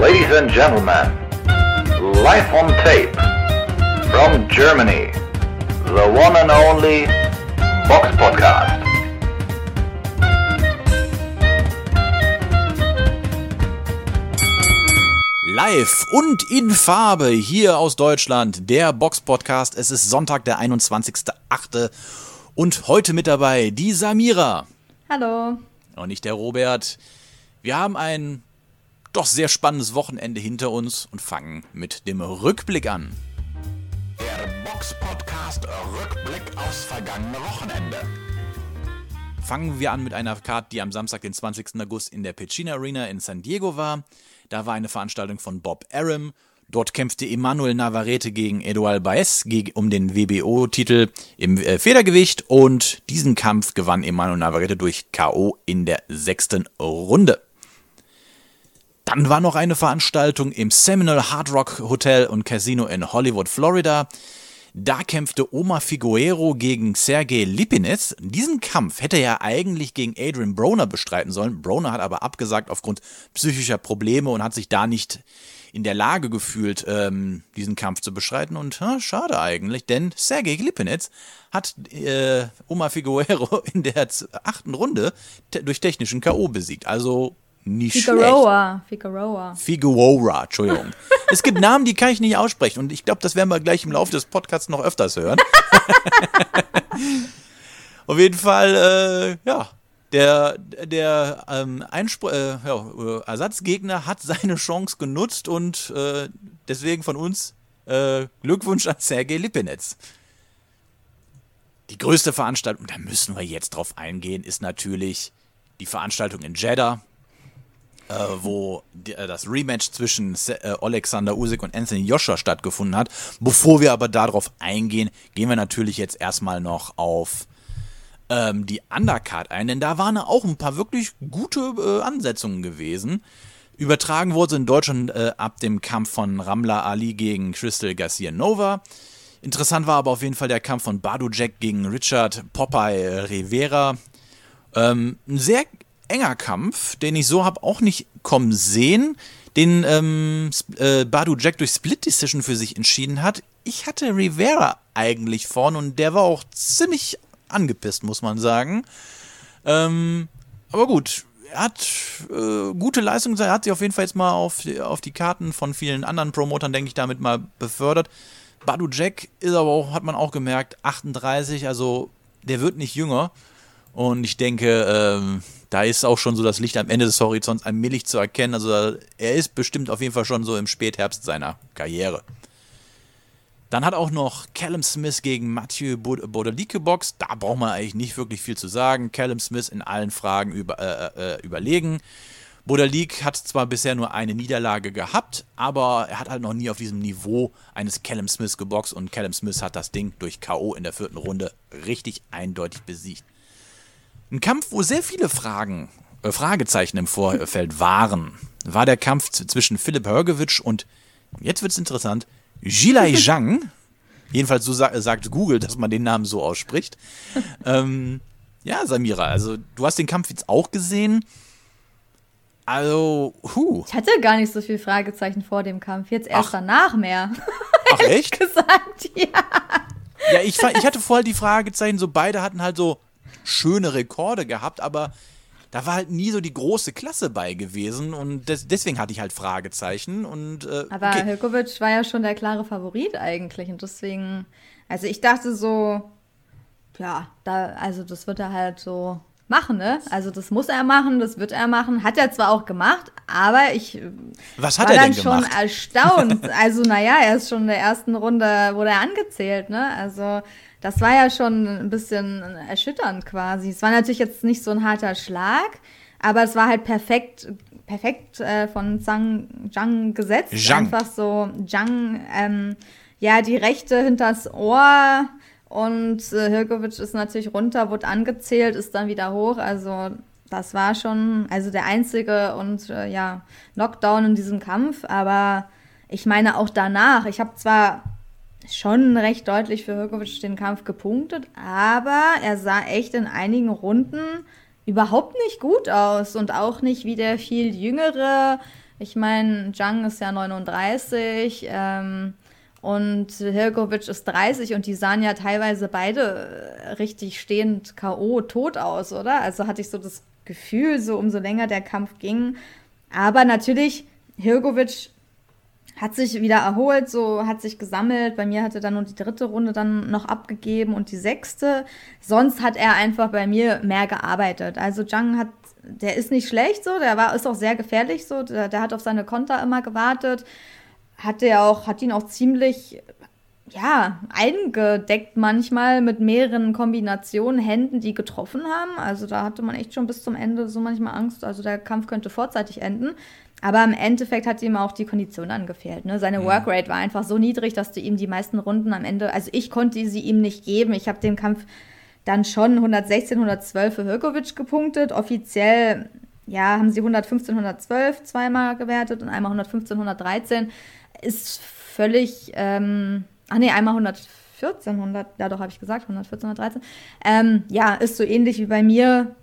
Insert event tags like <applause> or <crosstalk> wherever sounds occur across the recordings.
Ladies and gentlemen, live on tape from Germany, the one and only Box Podcast. Live und in Farbe hier aus Deutschland, der Box Podcast. Es ist Sonntag, der 21.08. Und heute mit dabei die Samira. Hallo. Und nicht der Robert. Wir haben ein doch sehr spannendes Wochenende hinter uns und fangen mit dem Rückblick an. Der Box Podcast Rückblick aufs vergangene Wochenende. Fangen wir an mit einer Card, die am Samstag, den 20. August in der Pechina Arena in San Diego war. Da war eine Veranstaltung von Bob Arum. Dort kämpfte Emanuel Navarrete gegen Eduard Baez um den WBO-Titel im äh, Federgewicht und diesen Kampf gewann Emanuel Navarrete durch K.O. in der sechsten Runde. Dann war noch eine Veranstaltung im Seminole Hard Rock Hotel und Casino in Hollywood, Florida. Da kämpfte Oma Figuero gegen Sergei Lipinets. Diesen Kampf hätte er eigentlich gegen Adrian Broner bestreiten sollen. Broner hat aber abgesagt aufgrund psychischer Probleme und hat sich da nicht in der Lage gefühlt, ähm, diesen Kampf zu beschreiten. Und ha, schade eigentlich, denn Sergei Lipinets hat äh, Oma Figuero <laughs> in der achten Runde te durch technischen K.O. besiegt. Also nicht Figueroa. schlecht. Figueroa. Figueroa, Entschuldigung. <laughs> es gibt Namen, die kann ich nicht aussprechen und ich glaube, das werden wir gleich im Laufe des Podcasts noch öfters hören. <laughs> Auf jeden Fall, äh, ja, der, der ähm, Einspr äh, ja, Ersatzgegner hat seine Chance genutzt und äh, deswegen von uns äh, Glückwunsch an Sergei Lipinetz. Die größte Veranstaltung, da müssen wir jetzt drauf eingehen, ist natürlich die Veranstaltung in Jeddah äh, wo die, äh, das Rematch zwischen äh, Alexander Usyk und Anthony Joshua stattgefunden hat. Bevor wir aber darauf eingehen, gehen wir natürlich jetzt erstmal noch auf ähm, die Undercard ein, denn da waren auch ein paar wirklich gute äh, Ansetzungen gewesen. Übertragen wurde in Deutschland äh, ab dem Kampf von Ramla Ali gegen Crystal Garcia Nova. Interessant war aber auf jeden Fall der Kampf von Badu Jack gegen Richard Popeye Rivera. Ähm, ein sehr enger Kampf, den ich so habe auch nicht kommen sehen, den ähm, äh, Badu Jack durch Split Decision für sich entschieden hat. Ich hatte Rivera eigentlich vorne und der war auch ziemlich angepisst, muss man sagen. Ähm, aber gut, er hat äh, gute Leistung, er hat sich auf jeden Fall jetzt mal auf, auf die Karten von vielen anderen Promotern, denke ich, damit mal befördert. Badu Jack ist aber auch, hat man auch gemerkt, 38, also der wird nicht jünger. Und ich denke, ähm, da ist auch schon so das Licht am Ende des Horizonts allmählich zu erkennen. Also er ist bestimmt auf jeden Fall schon so im Spätherbst seiner Karriere. Dann hat auch noch Callum Smith gegen Mathieu Baudelike geboxt. Da braucht man eigentlich nicht wirklich viel zu sagen. Callum Smith in allen Fragen über, äh, äh, überlegen. Bodalik hat zwar bisher nur eine Niederlage gehabt, aber er hat halt noch nie auf diesem Niveau eines Callum Smith geboxt und Callum Smith hat das Ding durch K.O. in der vierten Runde richtig eindeutig besiegt. Ein Kampf, wo sehr viele Fragen, äh, Fragezeichen im Vorfeld <laughs> waren, war der Kampf zwischen Philipp Hörgewitsch und, jetzt wird es interessant, Jilai <laughs> Zhang. Jedenfalls so sa sagt Google, dass man den Namen so ausspricht. <laughs> ähm, ja, Samira, also du hast den Kampf jetzt auch gesehen. Also, huh. Ich hatte gar nicht so viele Fragezeichen vor dem Kampf. Jetzt erst Ach. danach mehr. Ach, echt? gesagt, ja. Ja, ich, ich hatte vorher die Fragezeichen, so beide hatten halt so schöne Rekorde gehabt, aber da war halt nie so die große Klasse bei gewesen und des, deswegen hatte ich halt Fragezeichen. Und, äh, aber okay. Hilkovic war ja schon der klare Favorit eigentlich und deswegen, also ich dachte so, ja, da, also das wird er halt so machen, ne? Also das muss er machen, das wird er machen. Hat er zwar auch gemacht, aber ich Was hat war er dann denn schon gemacht? erstaunt. Also naja, er ist schon in der ersten Runde, wurde er angezählt, ne? Also das war ja schon ein bisschen erschütternd quasi. Es war natürlich jetzt nicht so ein harter Schlag, aber es war halt perfekt, perfekt äh, von Zhang, Zhang gesetzt. Zhang. Einfach so Zhang, ähm, ja, die Rechte hinters Ohr und äh, Hirkovic ist natürlich runter, wurde angezählt, ist dann wieder hoch. Also das war schon, also der einzige und äh, ja, Knockdown in diesem Kampf. Aber ich meine auch danach, ich habe zwar schon recht deutlich für Hirkovic den Kampf gepunktet, aber er sah echt in einigen Runden überhaupt nicht gut aus und auch nicht wie der viel jüngere Ich meine, Zhang ist ja 39, ähm, und Hilkovic ist 30 und die sahen ja teilweise beide richtig stehend K.O. tot aus, oder? Also hatte ich so das Gefühl, so umso länger der Kampf ging. Aber natürlich, Hilkovic hat sich wieder erholt, so hat sich gesammelt. Bei mir hat er dann nur die dritte Runde dann noch abgegeben und die sechste. Sonst hat er einfach bei mir mehr gearbeitet. Also Zhang hat, der ist nicht schlecht so, der war, ist auch sehr gefährlich so, der, der hat auf seine Konter immer gewartet hat er auch, hat ihn auch ziemlich, ja, eingedeckt manchmal mit mehreren Kombinationen, Händen, die getroffen haben. Also da hatte man echt schon bis zum Ende so manchmal Angst. Also der Kampf könnte vorzeitig enden. Aber im Endeffekt hat ihm auch die Kondition angefehlt. Ne? Seine Workrate war einfach so niedrig, dass du ihm die meisten Runden am Ende, also ich konnte sie ihm nicht geben. Ich habe den Kampf dann schon 116, 112 für Hirkovic gepunktet. Offiziell, ja, haben sie 115, 112 zweimal gewertet und einmal 115, 113 ist völlig, ähm, ach nee, einmal 114, 100, ja doch, habe ich gesagt, 114, 113. Ähm, ja, ist so ähnlich wie bei mir,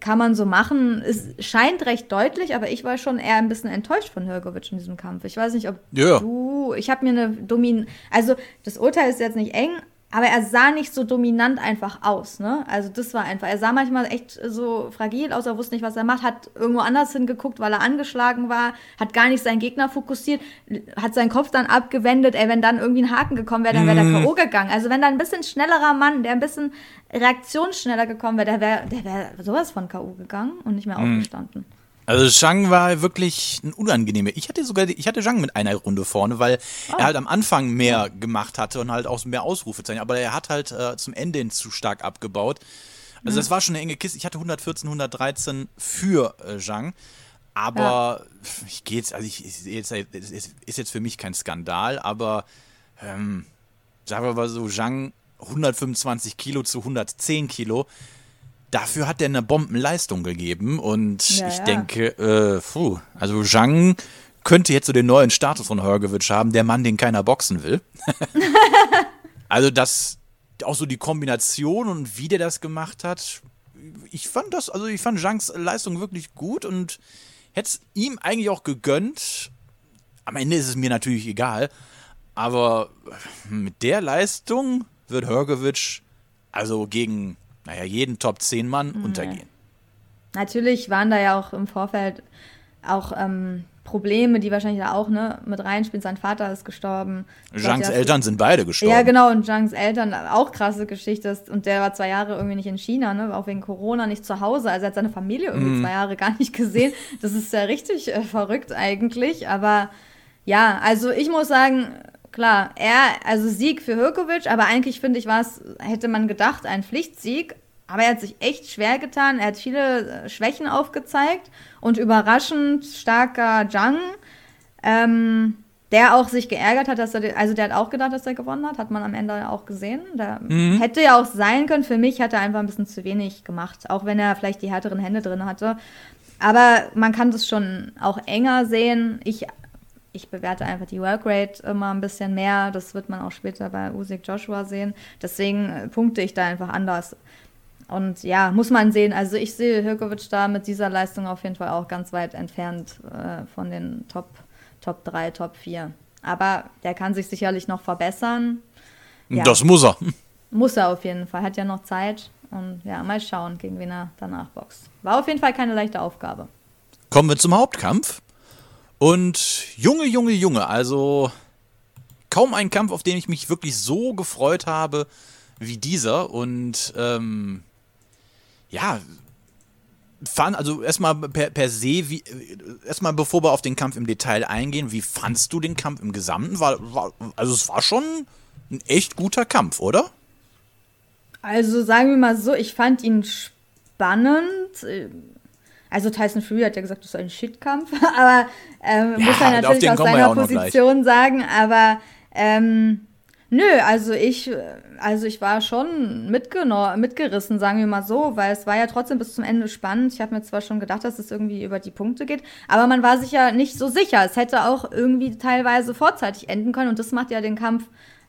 kann man so machen. Es scheint recht deutlich, aber ich war schon eher ein bisschen enttäuscht von Hirgovic in diesem Kampf. Ich weiß nicht, ob ja. du, ich habe mir eine Domin, also das Urteil ist jetzt nicht eng, aber er sah nicht so dominant einfach aus, ne? Also das war einfach, er sah manchmal echt so fragil aus, er wusste nicht, was er macht, hat irgendwo anders hingeguckt, weil er angeschlagen war, hat gar nicht seinen Gegner fokussiert, hat seinen Kopf dann abgewendet, ey, wenn dann irgendwie ein Haken gekommen wäre, dann wäre der mhm. K.O. gegangen. Also wenn da ein bisschen schnellerer Mann, der ein bisschen reaktionsschneller gekommen wäre, der wäre der wär sowas von K.O. gegangen und nicht mehr mhm. aufgestanden. Also Zhang war wirklich ein unangenehmer. Ich hatte sogar, ich hatte Zhang mit einer Runde vorne, weil oh. er halt am Anfang mehr gemacht hatte und halt auch mehr Ausrufezeichen. Aber er hat halt äh, zum Ende hin zu stark abgebaut. Also mhm. das war schon eine enge Kiste. Ich hatte 114, 113 für äh, Zhang. Aber ja. ich gehe jetzt, also ich, jetzt, ist jetzt für mich kein Skandal, aber ähm, sagen wir mal so, Zhang 125 Kilo zu 110 Kilo dafür hat er eine Bombenleistung gegeben und ja, ich ja. denke, äh, puh, also Zhang könnte jetzt so den neuen Status von Hergewitsch haben, der Mann, den keiner boxen will. <laughs> also das, auch so die Kombination und wie der das gemacht hat, ich fand das, also ich fand Zhangs Leistung wirklich gut und hätte es ihm eigentlich auch gegönnt. Am Ende ist es mir natürlich egal, aber mit der Leistung wird Hergewitsch also gegen naja, jeden Top 10 Mann mhm. untergehen. Natürlich waren da ja auch im Vorfeld auch ähm, Probleme, die wahrscheinlich da auch ne, mit reinspielen. Sein Vater ist gestorben. Zhangs Eltern sind beide gestorben. Ja, genau. Und Zhangs Eltern, auch krasse Geschichte. Und der war zwei Jahre irgendwie nicht in China, ne, auch wegen Corona nicht zu Hause. Also er hat seine Familie irgendwie mm. zwei Jahre gar nicht gesehen. Das ist ja richtig äh, verrückt eigentlich. Aber ja, also ich muss sagen, Klar, er, also Sieg für Hirkovic, aber eigentlich finde ich, war es, hätte man gedacht, ein Pflichtsieg. Aber er hat sich echt schwer getan. Er hat viele äh, Schwächen aufgezeigt und überraschend starker Zhang, ähm, der auch sich geärgert hat, dass er, also der hat auch gedacht, dass er gewonnen hat, hat man am Ende auch gesehen. Der mhm. hätte ja auch sein können. Für mich hat er einfach ein bisschen zu wenig gemacht, auch wenn er vielleicht die härteren Hände drin hatte. Aber man kann das schon auch enger sehen. Ich ich bewerte einfach die Workrate immer ein bisschen mehr. Das wird man auch später bei Usyk Joshua sehen. Deswegen äh, punkte ich da einfach anders. Und ja, muss man sehen. Also ich sehe Hirkovic da mit dieser Leistung auf jeden Fall auch ganz weit entfernt äh, von den Top, Top 3, Top 4. Aber der kann sich sicherlich noch verbessern. Ja. Das muss er. <laughs> Muss er auf jeden Fall. Hat ja noch Zeit. Und ja, mal schauen, gegen wen er danach boxt. War auf jeden Fall keine leichte Aufgabe. Kommen wir zum Hauptkampf. Und Junge, Junge, Junge, also kaum ein Kampf, auf den ich mich wirklich so gefreut habe wie dieser. Und ähm, ja, fand, also erstmal per, per se, wie, erstmal bevor wir auf den Kampf im Detail eingehen, wie fandst du den Kampf im Gesamten? War, war, also es war schon ein echt guter Kampf, oder? Also sagen wir mal so, ich fand ihn spannend also Tyson Fury hat ja gesagt, das ist ein Shitkampf, <laughs> aber ähm, ja, muss er natürlich aus seiner Position sagen, aber ähm, nö, also ich, also ich war schon mitgerissen, sagen wir mal so, weil es war ja trotzdem bis zum Ende spannend. Ich habe mir zwar schon gedacht, dass es irgendwie über die Punkte geht, aber man war sich ja nicht so sicher. Es hätte auch irgendwie teilweise vorzeitig enden können und das macht ja den Kampf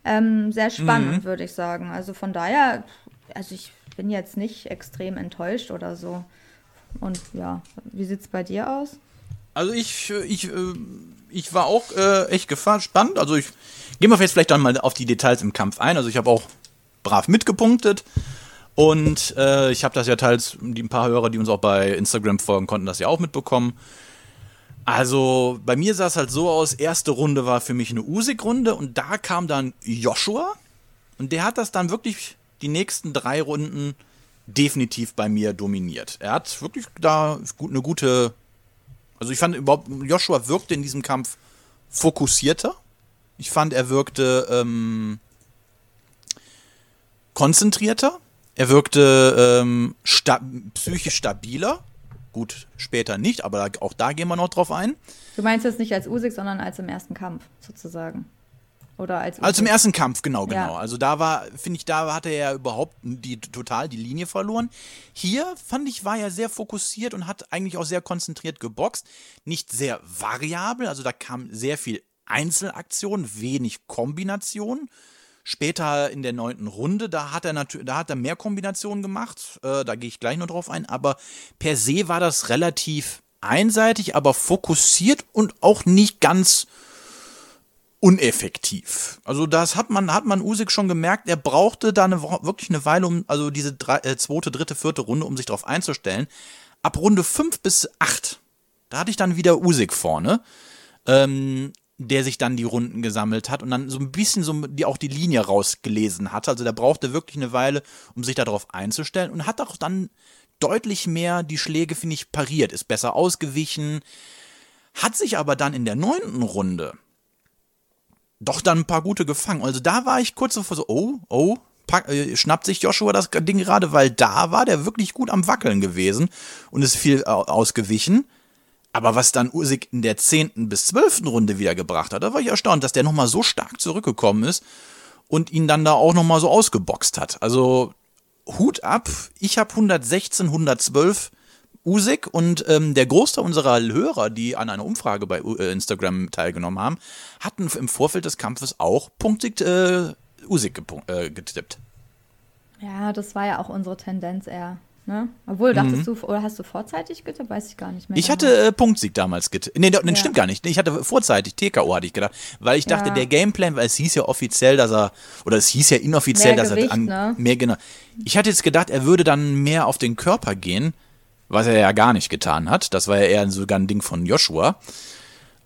ähm, sehr spannend, mhm. würde ich sagen. Also von daher, also ich bin jetzt nicht extrem enttäuscht oder so. Und ja, wie sieht es bei dir aus? Also ich, ich, äh, ich war auch äh, echt gespannt. Also ich gehen wir jetzt vielleicht dann mal auf die Details im Kampf ein. Also ich habe auch brav mitgepunktet. Und äh, ich habe das ja teils, die ein paar Hörer, die uns auch bei Instagram folgen, konnten das ja auch mitbekommen. Also bei mir sah es halt so aus, erste Runde war für mich eine Usik-Runde und da kam dann Joshua und der hat das dann wirklich die nächsten drei Runden definitiv bei mir dominiert. Er hat wirklich da eine gute, also ich fand überhaupt, Joshua wirkte in diesem Kampf fokussierter. Ich fand, er wirkte ähm, konzentrierter. Er wirkte ähm, sta psychisch stabiler. Gut, später nicht, aber auch da gehen wir noch drauf ein. Du meinst jetzt nicht als Usyk, sondern als im ersten Kampf sozusagen. Oder als Also im ersten Kampf, genau, genau. Ja. Also da war, finde ich, da hatte er überhaupt die, total die Linie verloren. Hier, fand ich, war er sehr fokussiert und hat eigentlich auch sehr konzentriert geboxt. Nicht sehr variabel, also da kam sehr viel Einzelaktion, wenig Kombination. Später in der neunten Runde, da hat er natürlich, da hat er mehr Kombinationen gemacht. Äh, da gehe ich gleich noch drauf ein. Aber per se war das relativ einseitig, aber fokussiert und auch nicht ganz uneffektiv. Also das hat man, hat man Usyk schon gemerkt, er brauchte da eine, wirklich eine Weile, um, also diese drei, äh, zweite, dritte, vierte Runde, um sich darauf einzustellen. Ab Runde fünf bis acht, da hatte ich dann wieder Usyk vorne. Ähm, der sich dann die Runden gesammelt hat und dann so ein bisschen so die auch die Linie rausgelesen hat. Also der brauchte wirklich eine Weile, um sich darauf einzustellen und hat auch dann deutlich mehr die Schläge, finde ich, pariert, ist besser ausgewichen, hat sich aber dann in der neunten Runde doch dann ein paar gute gefangen. Also da war ich kurz davor so, oh, oh, pack, äh, schnappt sich Joshua das Ding gerade, weil da war der wirklich gut am Wackeln gewesen und ist viel ausgewichen. Aber was dann Usyk in der 10. bis 12. Runde wieder gebracht hat, da war ich erstaunt, dass der nochmal so stark zurückgekommen ist und ihn dann da auch nochmal so ausgeboxt hat. Also Hut ab, ich habe 116, 112 Usyk und ähm, der Großteil unserer Hörer, die an einer Umfrage bei äh, Instagram teilgenommen haben, hatten im Vorfeld des Kampfes auch Punktsieg äh, Usyk äh, getippt. Ja, das war ja auch unsere Tendenz eher. Ne? Obwohl, dachtest mhm. du, oder hast du vorzeitig getippt? Weiß ich gar nicht mehr. Ich genau. hatte äh, Punktsieg damals getippt. Nee, das ja. stimmt gar nicht. Ich hatte vorzeitig TKO, hatte ich gedacht. Weil ich dachte, ja. der Gameplan, weil es hieß ja offiziell, dass er, oder es hieß ja inoffiziell, mehr dass Gewicht, er an, ne? mehr genau. Ich hatte jetzt gedacht, er würde dann mehr auf den Körper gehen, was er ja gar nicht getan hat. Das war ja eher sogar ein Ding von Joshua.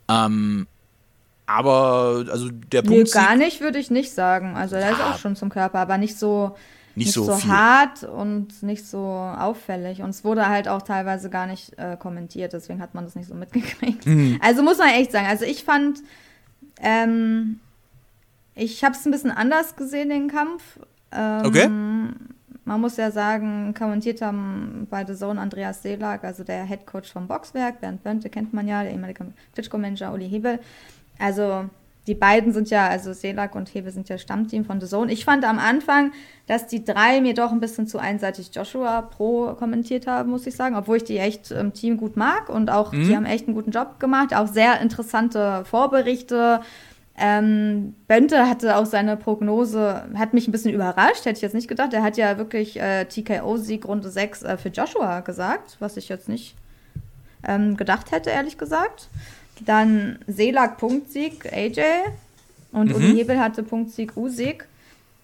Ähm, aber, also der Punkt. Nee, gar nicht, würde ich nicht sagen. Also, er ja. ist auch schon zum Körper, aber nicht so nicht, nicht so, so hart und nicht so auffällig. Und es wurde halt auch teilweise gar nicht äh, kommentiert, deswegen hat man das nicht so mitgekriegt. Mhm. Also muss man echt sagen, also ich fand, ähm, ich habe es ein bisschen anders gesehen, den Kampf. Ähm, okay. Man muss ja sagen, kommentiert haben bei The Zone Andreas Seelag, also der Head Coach vom Boxwerk, Bernd Bönte kennt man ja, der ehemalige Klitschko-Manager Uli Hebel. Also die beiden sind ja, also Selak und Hebe sind ja Stammteam von The Zone. Ich fand am Anfang, dass die drei mir doch ein bisschen zu einseitig Joshua Pro kommentiert haben, muss ich sagen, obwohl ich die echt im Team gut mag und auch mhm. die haben echt einen guten Job gemacht, auch sehr interessante Vorberichte. Ähm, Bente hatte auch seine Prognose, hat mich ein bisschen überrascht, hätte ich jetzt nicht gedacht. Er hat ja wirklich äh, TKO-Sieg Runde 6 äh, für Joshua gesagt, was ich jetzt nicht ähm, gedacht hätte, ehrlich gesagt. Dann Seelag Punktsieg AJ und mhm. Uli Hebel hatte Punktsieg Usig.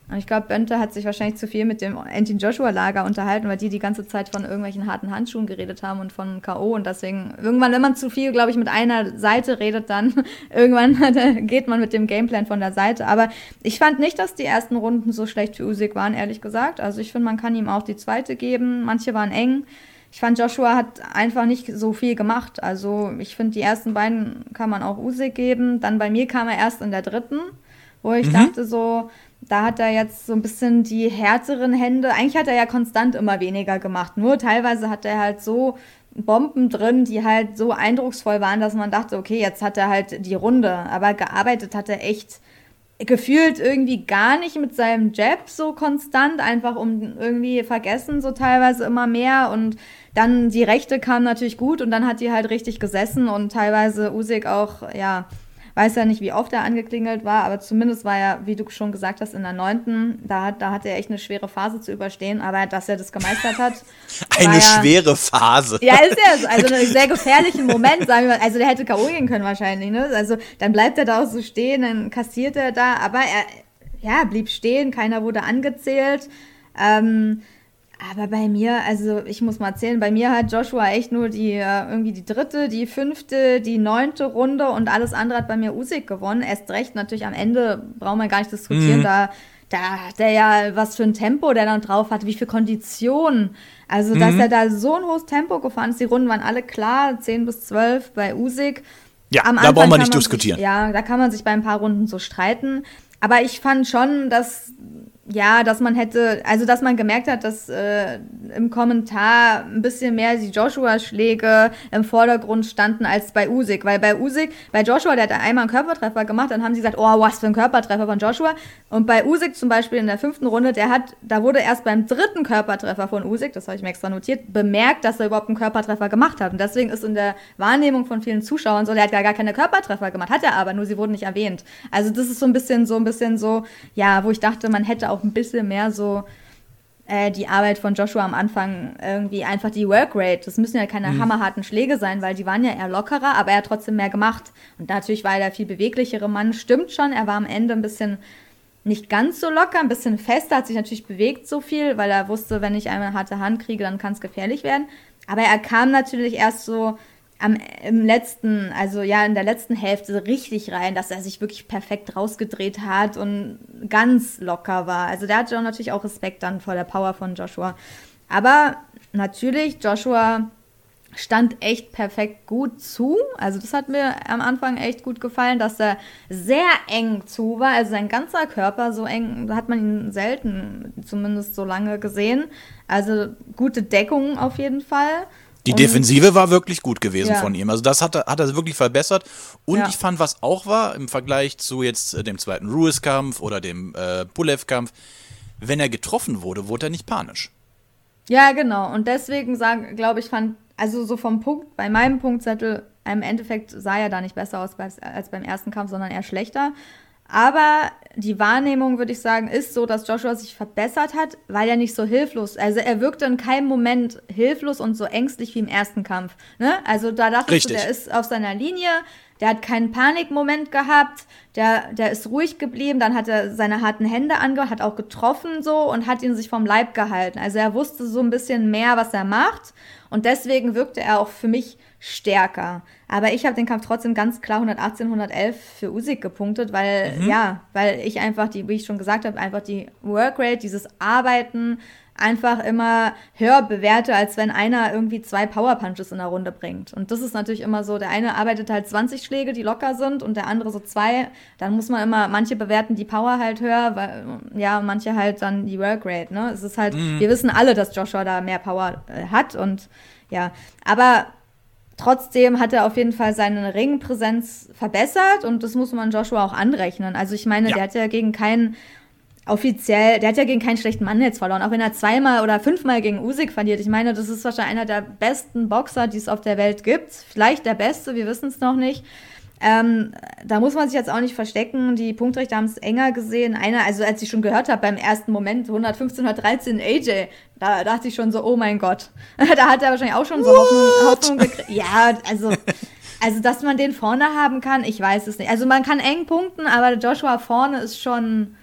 Und ich glaube, Bönte hat sich wahrscheinlich zu viel mit dem Anti-Joshua-Lager unterhalten, weil die die ganze Zeit von irgendwelchen harten Handschuhen geredet haben und von K.O. Und deswegen, irgendwann, wenn man zu viel, glaube ich, mit einer Seite redet, dann <laughs> irgendwann <laughs> geht man mit dem Gameplan von der Seite. Aber ich fand nicht, dass die ersten Runden so schlecht für Usyk waren, ehrlich gesagt. Also ich finde, man kann ihm auch die zweite geben. Manche waren eng ich fand, Joshua hat einfach nicht so viel gemacht. Also ich finde, die ersten beiden kann man auch Usyk geben. Dann bei mir kam er erst in der dritten, wo ich mhm. dachte so, da hat er jetzt so ein bisschen die härteren Hände. Eigentlich hat er ja konstant immer weniger gemacht. Nur teilweise hat er halt so Bomben drin, die halt so eindrucksvoll waren, dass man dachte, okay, jetzt hat er halt die Runde. Aber gearbeitet hat er echt gefühlt irgendwie gar nicht mit seinem Jab so konstant, einfach um irgendwie vergessen so teilweise immer mehr und dann die Rechte kam natürlich gut und dann hat die halt richtig gesessen und teilweise Usyk auch, ja, Weiß ja nicht, wie oft er angeklingelt war, aber zumindest war er, wie du schon gesagt hast, in der neunten. Da hat, da hat er echt eine schwere Phase zu überstehen, aber dass er das gemeistert hat. <laughs> Eine ja, schwere Phase. Ja, ist so. Also <laughs> einen sehr gefährlichen Moment, sagen wir mal. Also der hätte K.O. gehen können wahrscheinlich, ne? Also dann bleibt er da auch so stehen, dann kassiert er da, aber er ja, blieb stehen, keiner wurde angezählt. Ähm, aber bei mir, also ich muss mal erzählen, bei mir hat Joshua echt nur die äh, irgendwie die dritte, die fünfte, die neunte Runde und alles andere hat bei mir Usyk gewonnen. Erst recht natürlich am Ende brauchen wir gar nicht diskutieren, Mhm. da da hat er ja was für ein Tempo der dann drauf hat, wie viel Kondition. Also, dass Mhm. er da so ein hohes Tempo gefahren ist, die Runden waren alle klar, 10 bis 12 bei Usyk. Ja, Am da brauchen wir kann nicht man diskutieren. Sich, ja, da kann man sich bei ein paar Runden so streiten. Aber ich fand schon, dass, ja, dass man hätte, also dass man gemerkt hat, dass äh, im Kommentar ein bisschen mehr die Joshua-Schläge im Vordergrund standen als bei Usyk. Weil bei Usyk, bei Joshua, der hat einmal einen Körpertreffer gemacht, dann haben sie gesagt, oh, was für ein Körpertreffer von Joshua. Und bei Usyk zum Beispiel in der fünften Runde, der hat, da wurde erst beim dritten Körpertreffer von Usyk, das habe ich mir extra notiert, bemerkt, dass er überhaupt einen Körpertreffer gemacht hat. Und deswegen ist in der Wahrnehmung von vielen Zuschauern so, der hat gar, keine Körpertreffer gemacht, hat er aber, nur sie wurden nicht erwähnt. Also das ist so ein bisschen so, ein bisschen so, ja, wo ich dachte, man hätte auch ein bisschen mehr so äh, die Arbeit von Joshua am Anfang irgendwie einfach die Workrate. Das müssen ja keine hammerharten Schläge sein, weil die waren ja eher lockerer, aber er hat trotzdem mehr gemacht. Und natürlich war er der viel beweglichere Mann. Stimmt schon, er war am Ende ein bisschen nicht ganz so locker, ein bisschen fester, hat sich natürlich bewegt so viel, weil er wusste, wenn ich einmal eine harte Hand kriege, dann kann es gefährlich werden. Aber er kam natürlich erst so am, im letzten, also ja, in der letzten Hälfte richtig rein, dass er sich wirklich perfekt rausgedreht hat und ganz locker war. Also der hatte auch natürlich auch Respekt dann vor der Power von Joshua. Aber natürlich, Joshua stand echt perfekt gut zu. Also das hat mir am Anfang echt gut gefallen, dass er sehr eng zu war. Also sein ganzer Körper so eng, hat man ihn selten zumindest so lange gesehen. Also gute Deckung auf jeden Fall. Die Und- Defensive war wirklich gut gewesen Ja. von ihm. Also das hat er, hat er wirklich verbessert. Und Ja. ich fand, was auch war im Vergleich zu jetzt äh, dem zweiten Ruiz-Kampf oder dem äh, Pulev-Kampf, wenn er getroffen wurde, wurde er nicht panisch. Ja, genau. Und deswegen glaube ich, fand, also so vom Punkt, bei meinem Punktzettel, im Endeffekt sah er da nicht besser aus als, als beim ersten Kampf, sondern eher schlechter. Aber die Wahrnehmung, würde ich sagen, ist so, dass Joshua sich verbessert hat, weil er nicht so hilflos, also er wirkte in keinem Moment hilflos und so ängstlich wie im ersten Kampf. Ne? Also da dachte ich, der ist auf seiner Linie, der hat keinen Panikmoment gehabt, der, der ist ruhig geblieben, dann hat er seine harten Hände angehört, hat auch getroffen so und hat ihn sich vom Leib gehalten. Also er wusste so ein bisschen mehr, was er macht und deswegen wirkte er auch für mich stärker. Aber ich habe den Kampf trotzdem ganz klar 118, 111 für Usyk gepunktet, weil, ja, weil ich einfach die, wie ich schon gesagt habe, einfach die Workrate, dieses Arbeiten einfach immer höher bewerte, als wenn einer irgendwie zwei Powerpunches in der Runde bringt. Und das ist natürlich immer so, der eine arbeitet halt 20 Schläge, die locker sind und der andere so zwei. Dann muss man immer, manche bewerten die Power halt höher, weil, ja, manche halt dann die Workrate, ne? Es ist halt, wir wissen alle, dass Joshua da mehr Power äh, hat und ja, aber Trotzdem hat er auf jeden Fall seine Ringpräsenz verbessert und das muss man Joshua auch anrechnen. Also ich meine, Ja. der hat ja gegen keinen offiziell, der hat ja gegen keinen schlechten Mann jetzt verloren, auch wenn er zweimal oder fünfmal gegen Usyk verliert. Ich meine, das ist wahrscheinlich einer der besten Boxer, die es auf der Welt gibt. Vielleicht der beste, wir wissen es noch nicht. Ähm, da muss man sich jetzt auch nicht verstecken. Die Punktrichter haben es enger gesehen. Einer, also als ich schon gehört habe beim ersten Moment 115, 113 AJ, da dachte ich schon so, oh mein Gott. <laughs> da hat er wahrscheinlich auch schon so Hoffnung, Hoffnung gekriegt. <laughs> Ja, also, also, dass man den vorne haben kann, ich weiß es nicht. Also man kann eng punkten, aber Joshua vorne ist schon,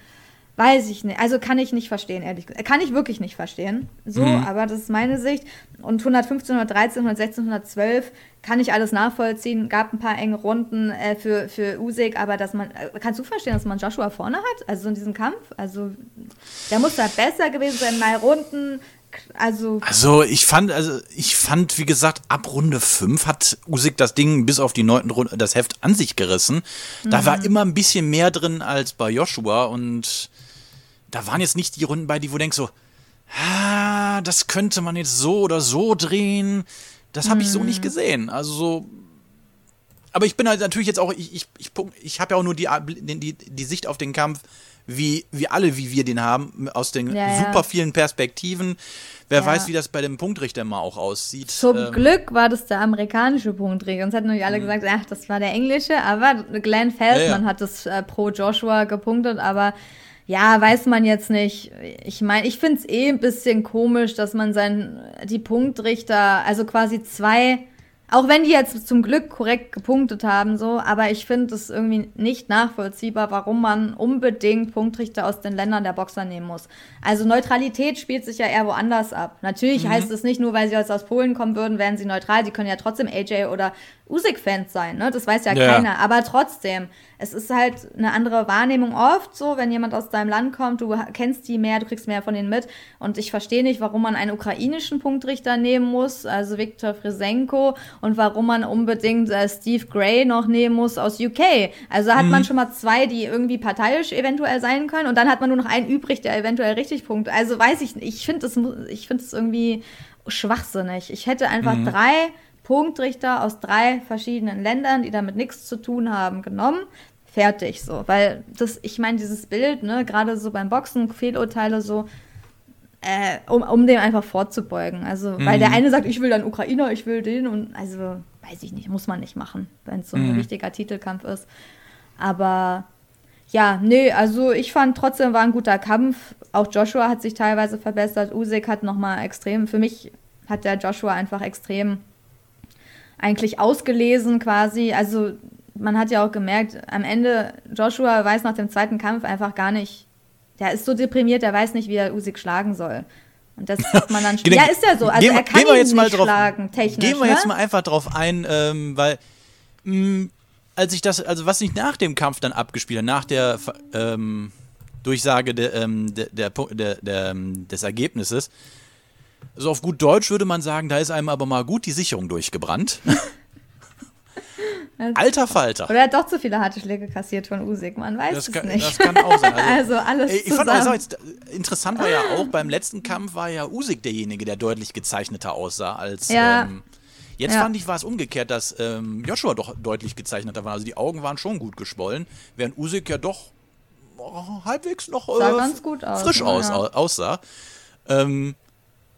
weiß ich nicht. Also kann ich nicht verstehen, ehrlich gesagt. Kann ich wirklich nicht verstehen. So, aber das ist meine Sicht. Und 115, 113, 116, 112 kann ich alles nachvollziehen. Gab ein paar enge Runden äh, für, für Usyk, aber dass man, äh, kannst du verstehen, dass man Joshua vorne hat? Also in diesem Kampf? Also, der muss da besser gewesen sein, mal Runden. Also, Also ich fand, also ich fand, wie gesagt, ab Runde 5 hat Usyk das Ding bis auf die neunten Runde, das Heft an sich gerissen. Da war immer ein bisschen mehr drin als bei Joshua und da waren jetzt nicht die Runden bei, die wo du denkst so, ah, das könnte man jetzt so oder so drehen. Das habe ich so nicht gesehen. Also so. Aber ich bin halt natürlich jetzt auch, ich, ich, ich, ich habe ja auch nur die, die, die, Sicht auf den Kampf, wie, wie alle, wie wir den haben, aus den Ja, ja. super vielen Perspektiven. Wer Ja. weiß, wie das bei dem Punktrichter mal auch aussieht. Zum Ähm, Glück war das der amerikanische Punktregel. Sonst hätten nämlich alle gesagt, ach, das war der englische. Aber Glenn Feldman Ja, ja. hat das äh, pro Joshua gepunktet. Aber ja, weiß man jetzt nicht. Ich meine, ich finde es eh ein bisschen komisch, dass man sein, die Punktrichter, also quasi zwei, auch wenn die jetzt zum Glück korrekt gepunktet haben, so, aber ich finde es irgendwie nicht nachvollziehbar, warum man unbedingt Punktrichter aus den Ländern der Boxer nehmen muss. Also Neutralität spielt sich ja eher woanders ab. Natürlich heißt es nicht nur, weil sie jetzt aus Polen kommen würden, wären sie neutral. Sie können ja trotzdem AJ oder Usyk-Fans sein, ne? Das weiß ja, Ja. keiner. Aber trotzdem, es ist halt eine andere Wahrnehmung oft so, wenn jemand aus deinem Land kommt, du kennst die mehr, du kriegst mehr von denen mit. Und ich verstehe nicht, warum man einen ukrainischen Punktrichter nehmen muss, also Viktor Frisenko, und warum man unbedingt äh, Steve Gray noch nehmen muss aus UK. Also hat man schon mal zwei, die irgendwie parteiisch eventuell sein können, und dann hat man nur noch einen übrig, der eventuell richtig punktet. Also weiß ich nicht. Ich finde finde das irgendwie schwachsinnig. Ich hätte einfach drei Punktrichter aus drei verschiedenen Ländern, die damit nichts zu tun haben, genommen. Fertig so. Weil das, ich meine, dieses Bild, ne, gerade so beim Boxen, Fehlurteile so, äh, um, um dem einfach vorzubeugen. Also, weil der eine sagt, ich will dann Ukrainer, ich will den und also, weiß ich nicht, muss man nicht machen, wenn es so ein richtiger Titelkampf ist. Aber ja, nee, also ich fand trotzdem war ein guter Kampf. Auch Joshua hat sich teilweise verbessert. Usyk hat nochmal extrem, für mich hat der Joshua einfach extrem eigentlich ausgelesen quasi. Also man hat ja auch gemerkt, am Ende, Joshua weiß nach dem zweiten Kampf einfach gar nicht, der ist so deprimiert, der weiß nicht, wie er Usyk schlagen soll. Und das hat man dann <laughs> Gehen- Ja, ist ja so. Also gehen- er kann ihn jetzt mal nicht drauf- schlagen, technisch. Gehen wir ne? jetzt mal einfach drauf ein, ähm, weil mh, als ich das, also was sich nach dem Kampf dann abgespielt hat, nach der ähm, Durchsage der, ähm, der, der, der, der, ähm, des Ergebnisses, so auf gut Deutsch würde man sagen, da ist einem aber mal gut die Sicherung durchgebrannt. <laughs> Alter Falter. Oder er hat doch zu viele harte Schläge kassiert von Usyk, man weiß Das es kann, nicht. das kann auch sein. <laughs> Also alles Ey, Ich fand auch, zusammen. jetzt, interessant war ja auch, beim letzten Kampf war ja Usyk derjenige, der deutlich gezeichneter aussah als. Ja. Ähm, jetzt Ja. fand ich, war es umgekehrt, dass ähm, Joshua doch deutlich gezeichneter war. Also die Augen waren schon gut geschwollen, während Usyk ja doch oh, halbwegs noch äh, ganz gut aus, frisch aus, ja. au- aussah. Ähm,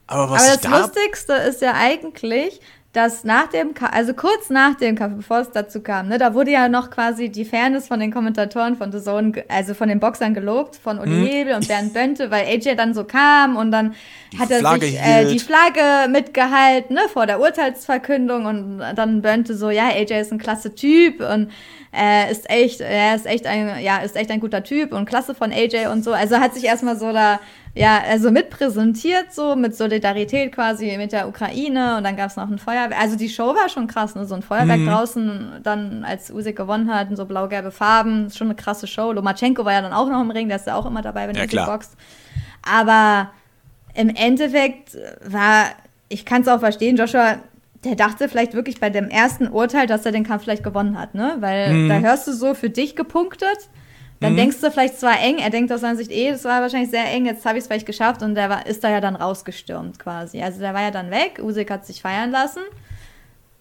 aber was Aber das da. Lustigste ist ja eigentlich, dass nach dem Kampf, also kurz nach dem Kampf, bevor es dazu kam, ne, da wurde ja noch quasi die Fairness von den Kommentatoren von The Zone, also von den Boxern gelobt, von Mhm. Uli Hebel und Bernd Bönte, weil AJ dann so kam und dann Die hat er Flagge sich äh, die Flagge mitgehalten, ne, vor der Urteilsverkündung und dann Bönte so, ja, AJ ist ein klasse Typ und äh, ist echt, er ist echt ein, ja, ist echt ein guter Typ und klasse von AJ und so. Also hat sich erstmal so da, ja, also mit präsentiert, so mit Solidarität quasi mit der Ukraine und dann gab es noch ein Feuerwerk. Also die Show war schon krass, ne? So ein Feuerwerk draußen, dann als Usyk gewonnen hat, und so blau-gelbe Farben, ist schon eine krasse Show. Lomachenko war ja dann auch noch im Ring, der ist ja auch immer dabei, wenn Ja, Usyk boxt. Aber im Endeffekt war, ich kann es auch verstehen, Joshua, der dachte vielleicht wirklich bei dem ersten Urteil, dass er den Kampf vielleicht gewonnen hat, ne? Weil Mhm. da hörst du so für dich gepunktet. Dann denkst du vielleicht, es war eng. Er denkt aus seiner Sicht, eh, das war wahrscheinlich sehr eng, jetzt habe ich es vielleicht geschafft. Und der war, ist da ja dann rausgestürmt quasi. Also der war ja dann weg. Usyk hat sich feiern lassen.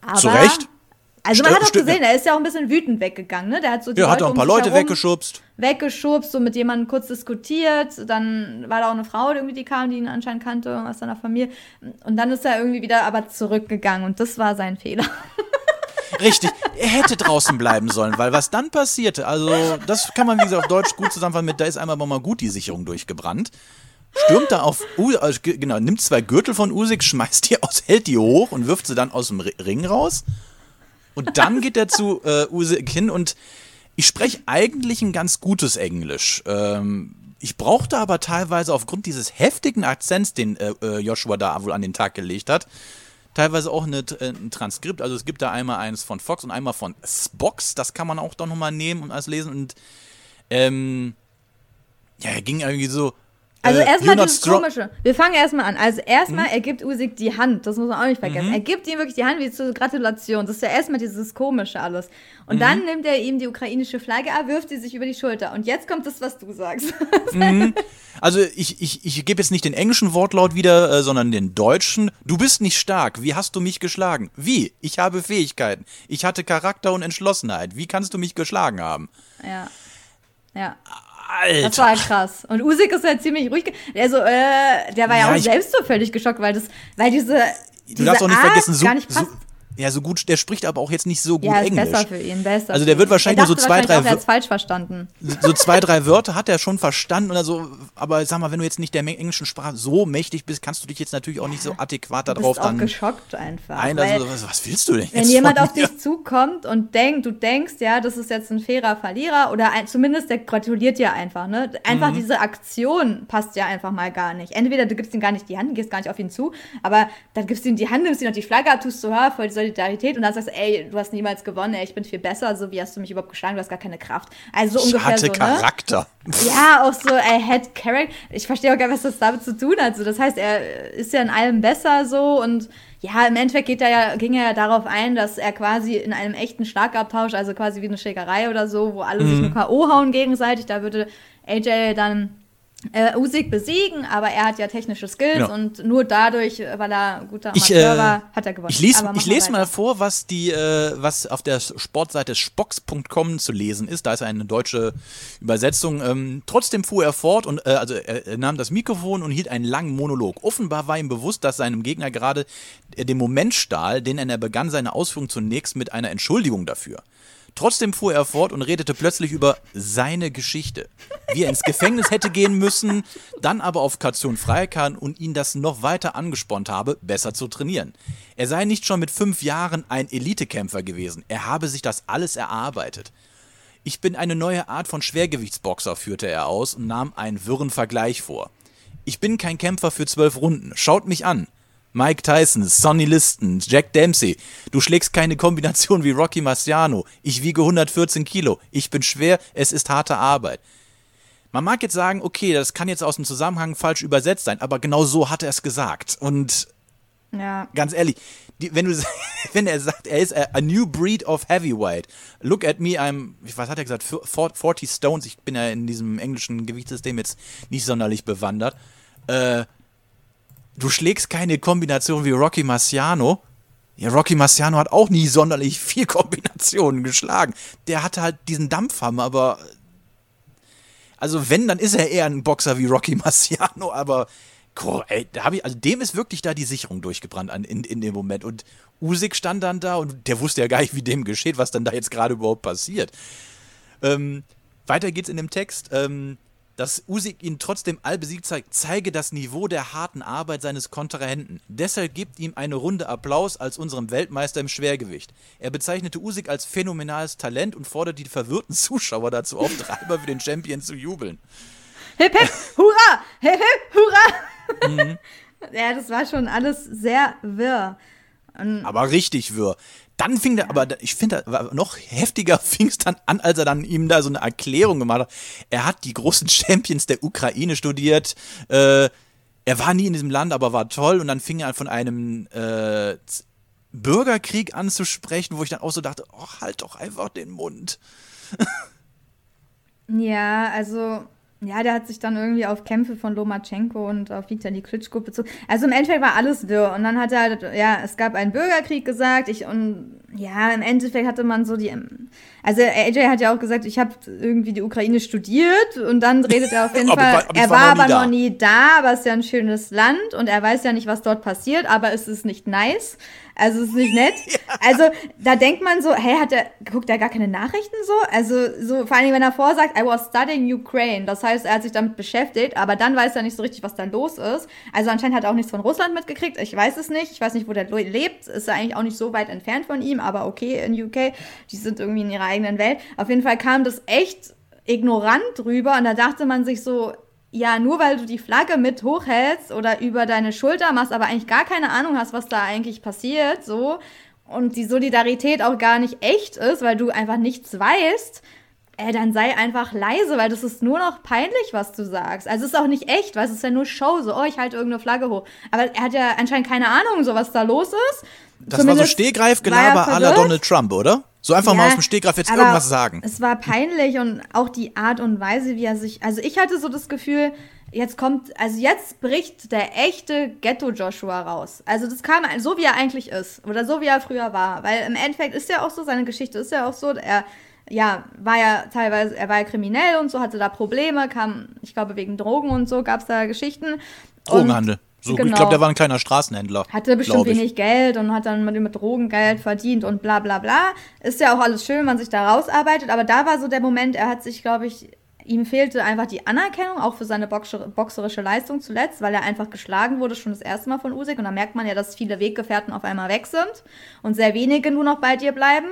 Aber, Zu Recht. Also man hat auch gesehen, er ist ja auch ein bisschen wütend weggegangen, ne? Der hat so die Ja, hat auch ein paar Leute weggeschubst. weggeschubst, so mit jemandem kurz diskutiert. Dann war da auch eine Frau, die irgendwie die kam, die ihn anscheinend kannte aus seiner Familie. Und dann ist er irgendwie wieder aber zurückgegangen und das war sein Fehler. <laughs> Richtig, er hätte draußen bleiben sollen, weil was dann passierte, also das kann man wie gesagt auf Deutsch gut zusammenfassen mit, da ist einmal mal gut die Sicherung durchgebrannt. Stürmt da auf, U also, ge- genau, nimmt zwei Gürtel von Usyk, schmeißt die aus, hält die hoch und wirft sie dann aus dem Ri- Ring raus. Und dann geht er zu äh, Usyk hin und ich spreche eigentlich ein ganz gutes Englisch. Ähm, ich brauchte aber teilweise aufgrund dieses heftigen Akzents, den äh, äh, Joshua da wohl an den Tag gelegt hat, teilweise auch eine, äh, ein Transkript. Also es gibt da einmal eins von Fox und einmal von Spox. Das kann man auch dann nochmal nehmen und alles lesen. Und ähm, ja, er ging irgendwie so. Also äh, erstmal dieses komische. Wir fangen erstmal an. Also Mhm. erstmal, er gibt Usyk die Hand. Das muss man auch nicht vergessen. Er gibt ihm wirklich die Hand wie zur Gratulation. Das ist ja erstmal dieses komische alles. Und Mhm. dann nimmt er ihm die ukrainische Flagge ab, wirft sie sich über die Schulter. Und jetzt kommt das, was du sagst. Also ich, ich, ich gebe jetzt nicht den englischen Wortlaut wieder, äh, sondern den deutschen. Du bist nicht stark. Wie hast du mich geschlagen? Wie? Ich habe Fähigkeiten. Ich hatte Charakter und Entschlossenheit. Wie kannst du mich geschlagen haben? ja. Ja. Alter. Das war halt krass. Und Usyk ist halt ziemlich ruhig. Also, äh, der war ja, Ja, auch selbst so völlig geschockt, weil das, weil diese, diese Du darfst auch nicht Art vergessen, so, gar nicht so. Ja, so gut, der spricht aber auch jetzt nicht so gut ja, ist Englisch. besser für ihn, besser. Also der wird wahrscheinlich nur so zwei, drei Auch, er Wör- hat's falsch verstanden. <laughs> so zwei, drei Wörter hat er schon verstanden oder so, aber sag mal, wenn du jetzt nicht der englischen Sprache so mächtig bist, kannst du dich jetzt natürlich auch nicht so adäquat darauf bist auch dann geschockt einfach. ein, weil- also, was, was willst du denn Wenn jetzt jemand von auf dich zukommt und denkt, du denkst, ja, das ist jetzt ein fairer Verlierer oder ein, zumindest der gratuliert dir einfach, ne? Einfach Mhm. diese Aktion passt ja einfach mal gar nicht. Entweder du gibst ihm gar nicht die Hand, gehst gar nicht auf ihn zu, aber dann gibst du ihm die Hand, nimmst ihm noch die Flagge ab, tust so, ja, voll die Solidarität und dann sagst du, ey, du hast niemals gewonnen, ey, ich bin viel besser, so wie hast du mich überhaupt geschlagen, du hast gar keine Kraft. Also so Ich ungefähr hatte so, ne? Charakter. Ja, auch so, er had character. Ich verstehe auch gar nicht, was das damit zu tun hat. So, das heißt, er ist ja in allem besser so und ja, im Endeffekt geht er ja, ging er ja darauf ein, dass er quasi in einem echten Schlagabtausch, also quasi wie eine Schlägerei oder so, wo alle Mhm. sich nur K.O. hauen gegenseitig, da würde AJ dann äh, Usyk besiegen, aber er hat ja technische Skills Genau. und nur dadurch, äh, weil er guter Ich, Amateur äh, war, hat er gewonnen. Ich lese, ich lese mal vor, was die, äh, was auf der Sportseite spox.com zu lesen ist. Da ist eine deutsche Übersetzung. Ähm, trotzdem fuhr er fort und äh, also er, nahm das Mikrofon und hielt einen langen Monolog. Offenbar war ihm bewusst, dass seinem Gegner gerade äh, den Moment stahl, denn er begann seine Ausführung zunächst mit einer Entschuldigung dafür. Trotzdem fuhr er fort und redete plötzlich über seine Geschichte. Wie er ins Gefängnis hätte gehen müssen, dann aber auf Kaution frei kann und ihn das noch weiter angespornt habe, besser zu trainieren. Er sei nicht schon mit fünf Jahren ein Elitekämpfer gewesen. Er habe sich das alles erarbeitet. Ich bin eine neue Art von Schwergewichtsboxer, führte er aus und nahm einen wirren Vergleich vor. Ich bin kein Kämpfer für zwölf Runden. Schaut mich an. Mike Tyson, Sonny Liston, Jack Dempsey. Du schlägst keine Kombination wie Rocky Marciano. Ich wiege 114 Kilo. Ich bin schwer. Es ist harte Arbeit. Man mag jetzt sagen, okay, das kann jetzt aus dem Zusammenhang falsch übersetzt sein, aber genau so hat er es gesagt. Und Ja. ganz ehrlich, die, wenn, du, <laughs> wenn er sagt, er ist a, a new breed of heavyweight, look at me, I'm, was hat er gesagt, 40 Stones, ich bin ja in diesem englischen Gewichtssystem jetzt nicht sonderlich bewandert, äh, du schlägst keine Kombination wie Rocky Marciano. Ja, Rocky Marciano hat auch nie sonderlich viel <laughs> Kombinationen geschlagen. Der hatte halt diesen Dampfhammer, aber also wenn, dann ist er eher ein Boxer wie Rocky <laughs> Marciano, aber Gott, ey, da hab ich, also dem ist wirklich da die Sicherung durchgebrannt an, in, in dem Moment. Und Usyk stand dann da und der wusste ja gar nicht, wie dem geschieht, was dann da jetzt gerade überhaupt passiert. Ähm, weiter geht's in dem Text. Ähm, dass Usyk ihn trotzdem allbesiegt zeigt, zeige das Niveau der harten Arbeit seines Kontrahenten. Deshalb gibt ihm eine Runde Applaus als unserem Weltmeister im Schwergewicht. Er bezeichnete Usyk als phänomenales Talent und forderte die verwirrten <laughs> Zuschauer dazu auf, dreimal für den Champion zu jubeln. Hip, hip, hurra! Hip, hip, hurra! Mhm. <laughs> ja, das war schon alles sehr wirr. Aber richtig wirr. Dann fing der, aber ich finde, noch heftiger <laughs> fing es dann an, als er dann ihm da so eine Erklärung gemacht hat. Er hat die großen <laughs> Champions der Ukraine studiert. Äh, er war nie in diesem Land, aber war toll. Und dann fing er an von einem äh, Bürgerkrieg an zu sprechen, wo ich dann auch so dachte, oh, halt doch einfach den Mund. <laughs> Ja, also, ja, der hat sich dann irgendwie auf Kämpfe von Lomachenko und auf Vitali Klitschko bezogen. Also im Endeffekt war alles wirr. Und dann hat er halt, ja, es gab einen Bürgerkrieg gesagt. Ich, und ja, im Endeffekt hatte man so die, also AJ hat ja auch gesagt, ich habe irgendwie die Ukraine studiert. Und dann redet er auf jeden <laughs> Fall, ich er war war aber da. noch nie da, aber es ist ja ein schönes Land. Und er weiß ja nicht, was dort passiert, aber es ist nicht nice. Also es ist nicht nett. <laughs> Also da denkt man so, hey, hat er, guckt er gar keine Nachrichten so? Also so, vor Dingen, wenn er vorsagt, I was studying Ukraine. Das heißt, er hat sich damit beschäftigt, aber dann weiß er nicht so richtig, was da los ist. Also anscheinend hat er auch nichts von Russland mitgekriegt. Ich weiß es nicht. Ich weiß nicht, wo der lebt. Ist er eigentlich auch nicht so weit entfernt von ihm, aber okay, in UK. Die sind irgendwie in ihrer eigenen Welt. Auf jeden Fall kam das echt ignorant rüber und da dachte man sich so, ja, nur weil du die Flagge mit hochhältst oder über deine Schulter machst, aber eigentlich gar keine Ahnung hast, was da eigentlich passiert, so, und die Solidarität auch gar nicht echt ist, weil du einfach nichts weißt, äh, dann sei einfach leise, weil das ist nur noch peinlich, was du sagst. Also es ist auch nicht echt, weil es ist ja nur Show, so, oh, ich halte irgendeine Flagge hoch. Aber er hat ja anscheinend keine Ahnung, so was da los ist. Das Zumindest war so Stehgreifgelaber er verwirrt. Donald Trump, oder? So einfach mal aus dem Stegreif jetzt irgendwas sagen. Es war peinlich und auch die Art und Weise, wie er sich. Also ich hatte so das Gefühl, jetzt kommt, also jetzt bricht der echte Ghetto-Joshua raus. Also das kam so, wie er eigentlich ist. Oder so, wie er früher war. Weil im Endeffekt ist ja auch so, seine Geschichte ist ja auch so, er ja, war ja teilweise, er war ja kriminell und so, hatte da Probleme, kam, ich glaube, wegen Drogen und so, gab es da Geschichten. Drogenhandel. So, Genau. Ich glaube, der war ein kleiner Straßenhändler. Hatte bestimmt wenig Geld und hat dann mit, mit Drogen Geld verdient und bla bla bla. Ist ja auch alles schön, wenn man sich da rausarbeitet, aber da war so der Moment, er hat sich, glaube ich, ihm fehlte einfach die Anerkennung, auch für seine boxer- boxerische Leistung zuletzt, weil er einfach geschlagen wurde, schon das erste Mal von Usyk. Und da merkt man ja, dass viele Weggefährten auf einmal weg sind und sehr wenige nur noch bei dir bleiben.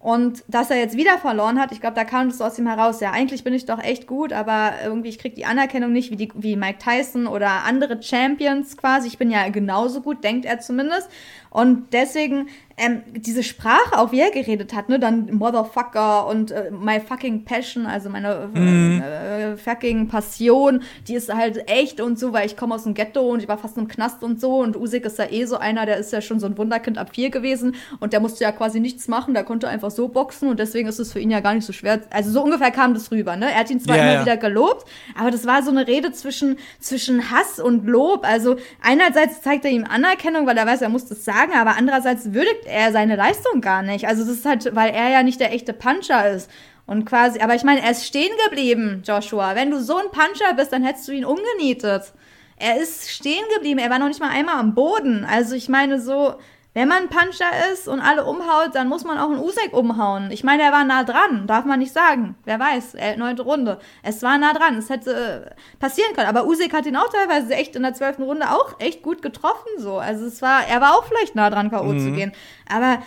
Und dass er jetzt wieder verloren hat, ich glaube, da kam so aus ihm heraus. Ja, eigentlich bin ich doch echt gut, aber irgendwie, ich krieg die Anerkennung nicht wie, die, wie Mike Tyson oder andere Champions quasi. Ich bin ja genauso gut, denkt er zumindest. Und deswegen, ähm, diese Sprache, auch wie er geredet hat, ne, dann Motherfucker und äh, my fucking passion, also meine äh, fucking Passion, die ist halt echt und so, weil ich komme aus dem Ghetto und ich war fast im Knast und so und Usyk ist ja eh so einer, der ist ja schon so ein Wunderkind ab vier gewesen und der musste ja quasi nichts machen, der konnte einfach so boxen und deswegen ist es für ihn ja gar nicht so schwer. Also so ungefähr kam das rüber, ne? Er hat ihn zwar Ja, immer ja. wieder gelobt, aber das war so eine Rede zwischen, zwischen Hass und Lob. Also einerseits zeigt er ihm Anerkennung, weil er weiß, er muss das sagen, aber andererseits würdigt er seine Leistung gar nicht. Also das ist halt, weil er ja nicht der echte Puncher ist. Und quasi, aber ich meine, er ist stehen geblieben, Joshua. Wenn du so ein Puncher bist, dann hättest du ihn umgenietet. Er ist stehen geblieben, er war noch nicht mal einmal am Boden. Also ich meine so, wenn man Puncher ist und alle umhaut, dann muss man auch einen Usyk umhauen. Ich meine, er war nah dran, darf man nicht sagen. Wer weiß, äh, neunte Runde. Es war nah dran, es hätte äh, passieren können. Aber Usyk hat ihn auch teilweise echt in der zwölften Runde auch echt gut getroffen so. Also es war, er war auch vielleicht nah dran, K.O. zu gehen. Aber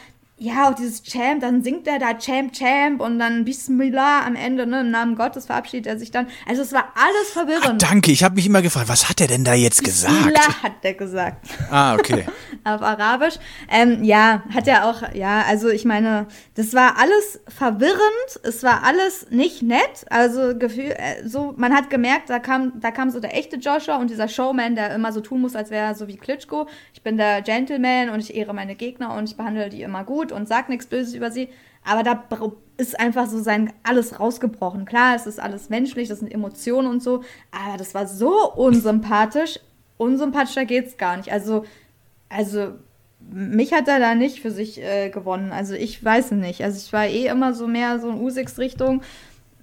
ja, auch dieses Champ, dann singt er da Champ, Champ und dann Bismillah am Ende, ne, im Namen Gottes verabschiedet er sich dann. Also es war alles Ah, verwirrend. danke, ich habe mich immer gefragt, was hat er denn da jetzt gesagt? Bismillah hat er gesagt. Ah, okay. <laughs> auf Arabisch. Ähm, ja, hat er auch, ja, also ich meine, das war alles verwirrend, es war alles nicht nett. Also Gefühl, äh, so, man hat gemerkt, da kam, da kam so der echte Joshua und dieser Showman, der immer so tun muss, als wäre er so wie Klitschko. Ich bin der Gentleman und ich ehre meine Gegner und ich behandle die immer gut und sag nichts Böses über sie. Aber da ist einfach so sein alles rausgebrochen. Klar, es ist alles menschlich, das sind Emotionen und so, aber das war so unsympathisch. Unsympathischer geht's gar nicht. Also, also mich hat er da nicht für sich äh, gewonnen. Also ich weiß nicht. Also ich war eh immer so mehr so in Usyks Richtung.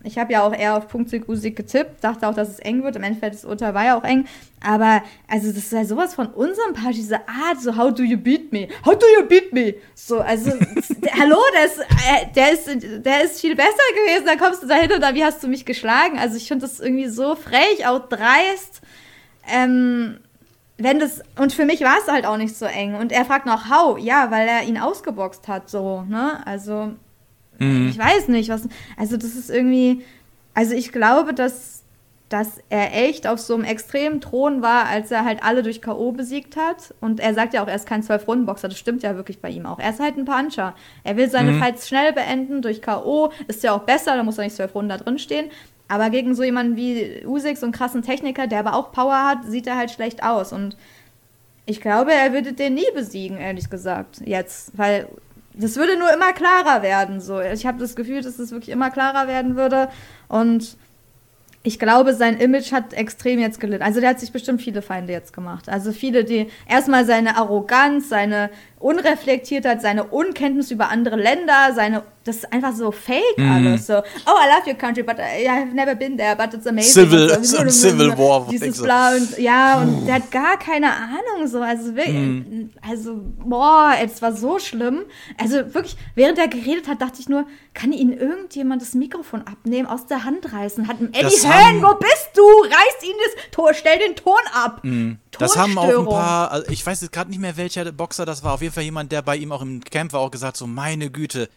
Ich habe ja auch eher auf Punktsieg Usyk getippt, dachte auch, dass es eng wird. Im Endeffekt das Urteil war ja auch eng. Aber also das ist ja sowas von unsympathisch, diese Art, so how do you beat me? How do you beat me? So, also der, <laughs> hallo, der ist, äh, der ist, der ist viel besser gewesen. Da kommst du dahin und dann, wie hast du mich geschlagen? Also ich finde das irgendwie so frech, auch dreist. Ähm, wenn das, und für mich war es halt auch nicht so eng. Und er fragt noch, how? Ja, weil er ihn ausgeboxt hat, so, ne? Also, ich weiß nicht, was, also das ist irgendwie, also ich glaube, dass, dass er echt auf so einem extremen Thron war, als er halt alle durch K.O. besiegt hat. Und er sagt ja auch, er ist kein Zwölf-Runden-Boxer, das stimmt ja wirklich bei ihm auch. Er ist halt ein Puncher. Er will seine Fights schnell beenden durch K.O., ist ja auch besser, da muss er nicht zwölf Runden da drin stehen. Aber gegen so jemanden wie Usyk, so einen krassen Techniker, der aber auch Power hat, sieht er halt schlecht aus. Und ich glaube, er würde den nie besiegen, ehrlich gesagt, jetzt. Weil das würde nur immer klarer werden. So. Ich habe das Gefühl, dass es wirklich immer klarer werden würde. Und ich glaube, sein Image hat extrem jetzt gelitten. Also der hat sich bestimmt viele Feinde jetzt gemacht. Also viele, die erstmal seine Arroganz, seine Unreflektiertheit, seine Unkenntnis über andere Länder, seine, das ist einfach so fake alles. So, oh, I love your country, but I have never been there, but it's amazing. Civil- so ein Civil War, Dieses bla und ja, und der hat gar keine Ahnung so. Also wirklich, also, boah, es war so schlimm. Also wirklich, während er geredet hat, dachte ich nur, kann ihn irgendjemand das Mikrofon abnehmen, aus der Hand reißen? Hat ein Eddie Hearn, wo bist du? Reiß ihn das Tor, stell den Ton ab. Das haben auch ein paar, also ich weiß jetzt gerade nicht mehr, welcher Boxer das war. Auf jeden Fall jemand, der bei ihm auch im Camp war, auch gesagt, so meine Güte.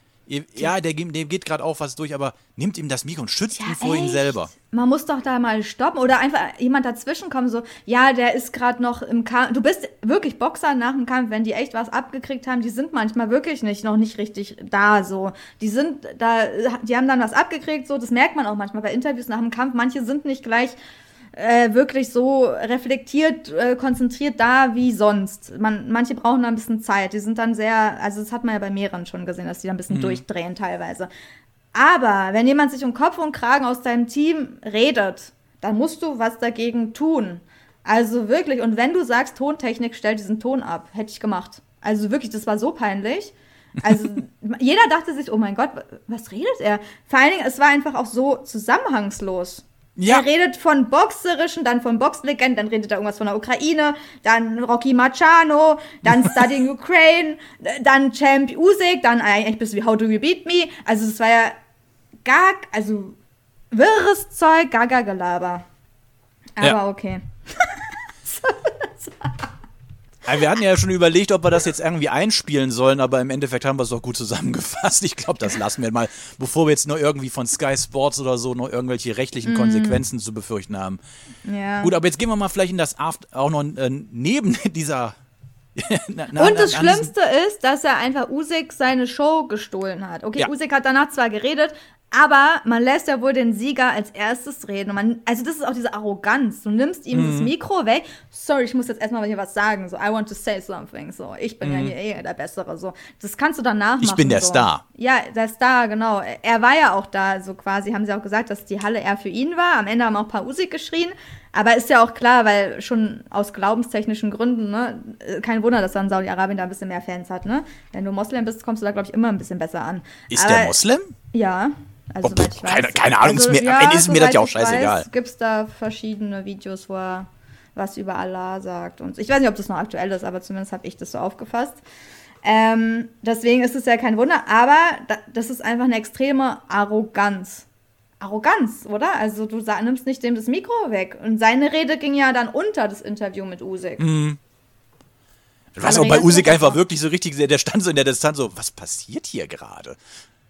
Ja, der, geht- dem geht gerade auch was durch, aber nimmt ihm das Mikro und schützt ihn vor echt? selber. Man muss doch da mal stoppen oder einfach jemand dazwischen kommen, so, ja, der ist gerade noch im Kampf. Du bist wirklich Boxer nach dem Kampf, wenn die echt was abgekriegt haben, die sind manchmal wirklich nicht, noch nicht richtig da, so. Die sind da, die haben dann was abgekriegt, so, das merkt man auch manchmal bei Interviews nach dem Kampf. Manche sind nicht gleich äh, wirklich so reflektiert, äh, konzentriert da wie sonst. Man, manche brauchen da ein bisschen Zeit. Die sind dann sehr, also das hat man ja bei mehreren schon gesehen, dass die da ein bisschen durchdrehen teilweise. Aber wenn jemand sich um Kopf und Kragen aus deinem Team redet, dann musst du was dagegen tun. Also wirklich, und wenn du sagst, Tontechnik, stell diesen Ton ab, hätte ich gemacht. Also wirklich, das war so peinlich. Also <laughs> jeder dachte sich, oh mein Gott, was redet er? Vor allen Dingen, es war einfach auch so zusammenhangslos. Ja. Er redet von Boxerischen, dann von Boxlegenden, dann redet er irgendwas von der Ukraine, dann Rocky Machano, dann <laughs> Studying Ukraine, dann Champ Usyk, dann eigentlich bis wie How Do You Beat Me. Also es war ja gar, also wirres Zeug, gaga Gelaber. Aber Ja. okay. <laughs> Wir hatten ja schon überlegt, ob wir das jetzt irgendwie einspielen sollen, aber im Endeffekt haben wir es doch gut zusammengefasst. Ich glaube, das lassen wir mal, bevor wir jetzt noch irgendwie von Sky Sports oder so noch irgendwelche rechtlichen Konsequenzen zu befürchten haben. Ja. Gut, aber jetzt gehen wir mal vielleicht in das Aft auch noch äh, neben <laughs> dieser. <laughs> na, na, Und das diesem- Schlimmste ist, dass er einfach Usyk seine Show gestohlen hat. Okay, Ja. Usyk hat danach zwar geredet, aber man lässt ja wohl den Sieger als erstes reden. Und man, also das ist auch diese Arroganz. Du nimmst ihm Mhm. das Mikro weg. Sorry, ich muss jetzt erstmal hier was sagen. So, I want to say something. So, ich bin ja hier eh der Bessere. So, das kannst du danach machen. Mhm. Ich bin der so. Star. Ja, der Star, genau. Er war ja auch da, so quasi, haben sie auch gesagt, dass die Halle eher für ihn war. Am Ende haben auch ein paar Usyk geschrien. Aber ist ja auch klar, weil schon aus glaubenstechnischen Gründen, ne, äh, kein Wunder, dass dann Saudi-Arabien da ein bisschen mehr Fans hat, ne? Wenn du Moslem bist, kommst du da, glaube ich, immer ein bisschen besser an. Ist Aber, der Moslem? Ja. Also, Oh, ich keine- weiß. keine Ahnung, ist mir- am Ende ist mir das ja auch scheißegal. Gibt es da verschiedene Videos, wo er was über Allah sagt. Und ich weiß nicht, ob das noch aktuell ist, aber zumindest habe ich das so aufgefasst. Ähm, deswegen ist es ja kein Wunder, aber da, das ist einfach eine extreme Arroganz. Arroganz, oder? Also du nimmst nicht dem das Mikro weg. Und seine Rede ging ja dann unter das Interview mit Usyk. Mhm. Du weißt Alle auch bei das einfach wirklich so richtig, der stand so in der Distanz so, was passiert hier gerade?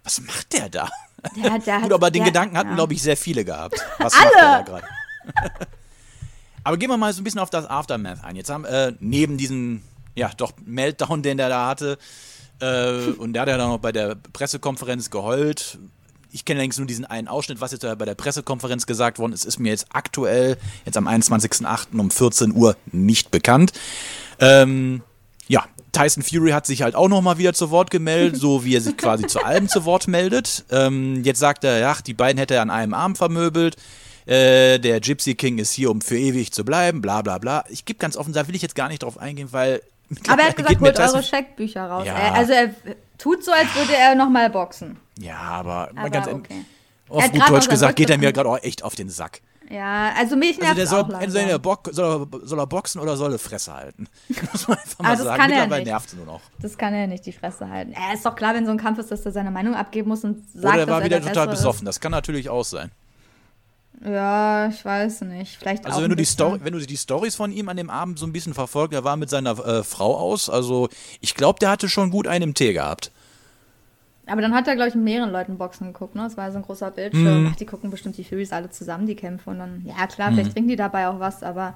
Was macht der da? Der, der <laughs> Gut, aber den der- Gedanken hatten, ja. glaube ich, sehr viele gehabt. Was macht der da gerade? <laughs> aber gehen wir mal so ein bisschen auf das Aftermath ein. Jetzt haben äh, neben diesem, ja, doch Meltdown, den der da hatte, äh, und der hat ja dann noch bei der Pressekonferenz geheult. Ich kenne allerdings nur diesen einen Ausschnitt, was jetzt bei der Pressekonferenz gesagt worden ist, ist mir jetzt aktuell, jetzt am 21.08. um 14 Uhr nicht bekannt. Ähm, ja, Tyson Fury hat sich halt auch nochmal wieder zu Wort gemeldet, so wie er sich quasi zu allem zu Wort meldet. Ähm, jetzt sagt er, ja, die beiden hätte er an einem Arm vermöbelt. Äh, der Gypsy King ist hier, um für ewig zu bleiben, bla bla bla. Ich gebe ganz offen, da will ich jetzt gar nicht drauf eingehen, weil. Aber er hat gesagt, holt eure Scheckbücher raus. Ja. Er, also er tut so, als würde er nochmal boxen. Ja, aber, Aber ganz okay. auf Er hat gut Deutsch gesagt, geht er mir gerade auch echt auf den Sack. Ja, also mich Also nervt der auch soll, langsam. entweder der Bock, soll, er, soll er boxen oder soll er Fresse halten. <laughs> Muss man einfach mal Ah, das sagen. kann er nicht. nervt nur noch. Das kann er nicht die Fresse halten. Er ist doch klar, wenn so ein Kampf ist, dass er seine Meinung abgeben muss und sagt, Oder er dass war er wieder der total besoffen. Das kann natürlich auch sein. Ist. Ja, ich weiß nicht. Vielleicht Also auch wenn du die. Story, wenn du die Stories von ihm an dem Abend so ein bisschen verfolgt, er war mit seiner äh, Frau aus. Also ich glaube, der hatte schon gut einen im Tee gehabt. Aber dann hat er, glaube ich, mit mehreren Leuten Boxen geguckt, ne? Das war so ein großer Bildschirm. Mhm. Ach, die gucken bestimmt die Furies alle zusammen, die kämpfen. Und dann, ja klar, vielleicht trinken die dabei auch was, aber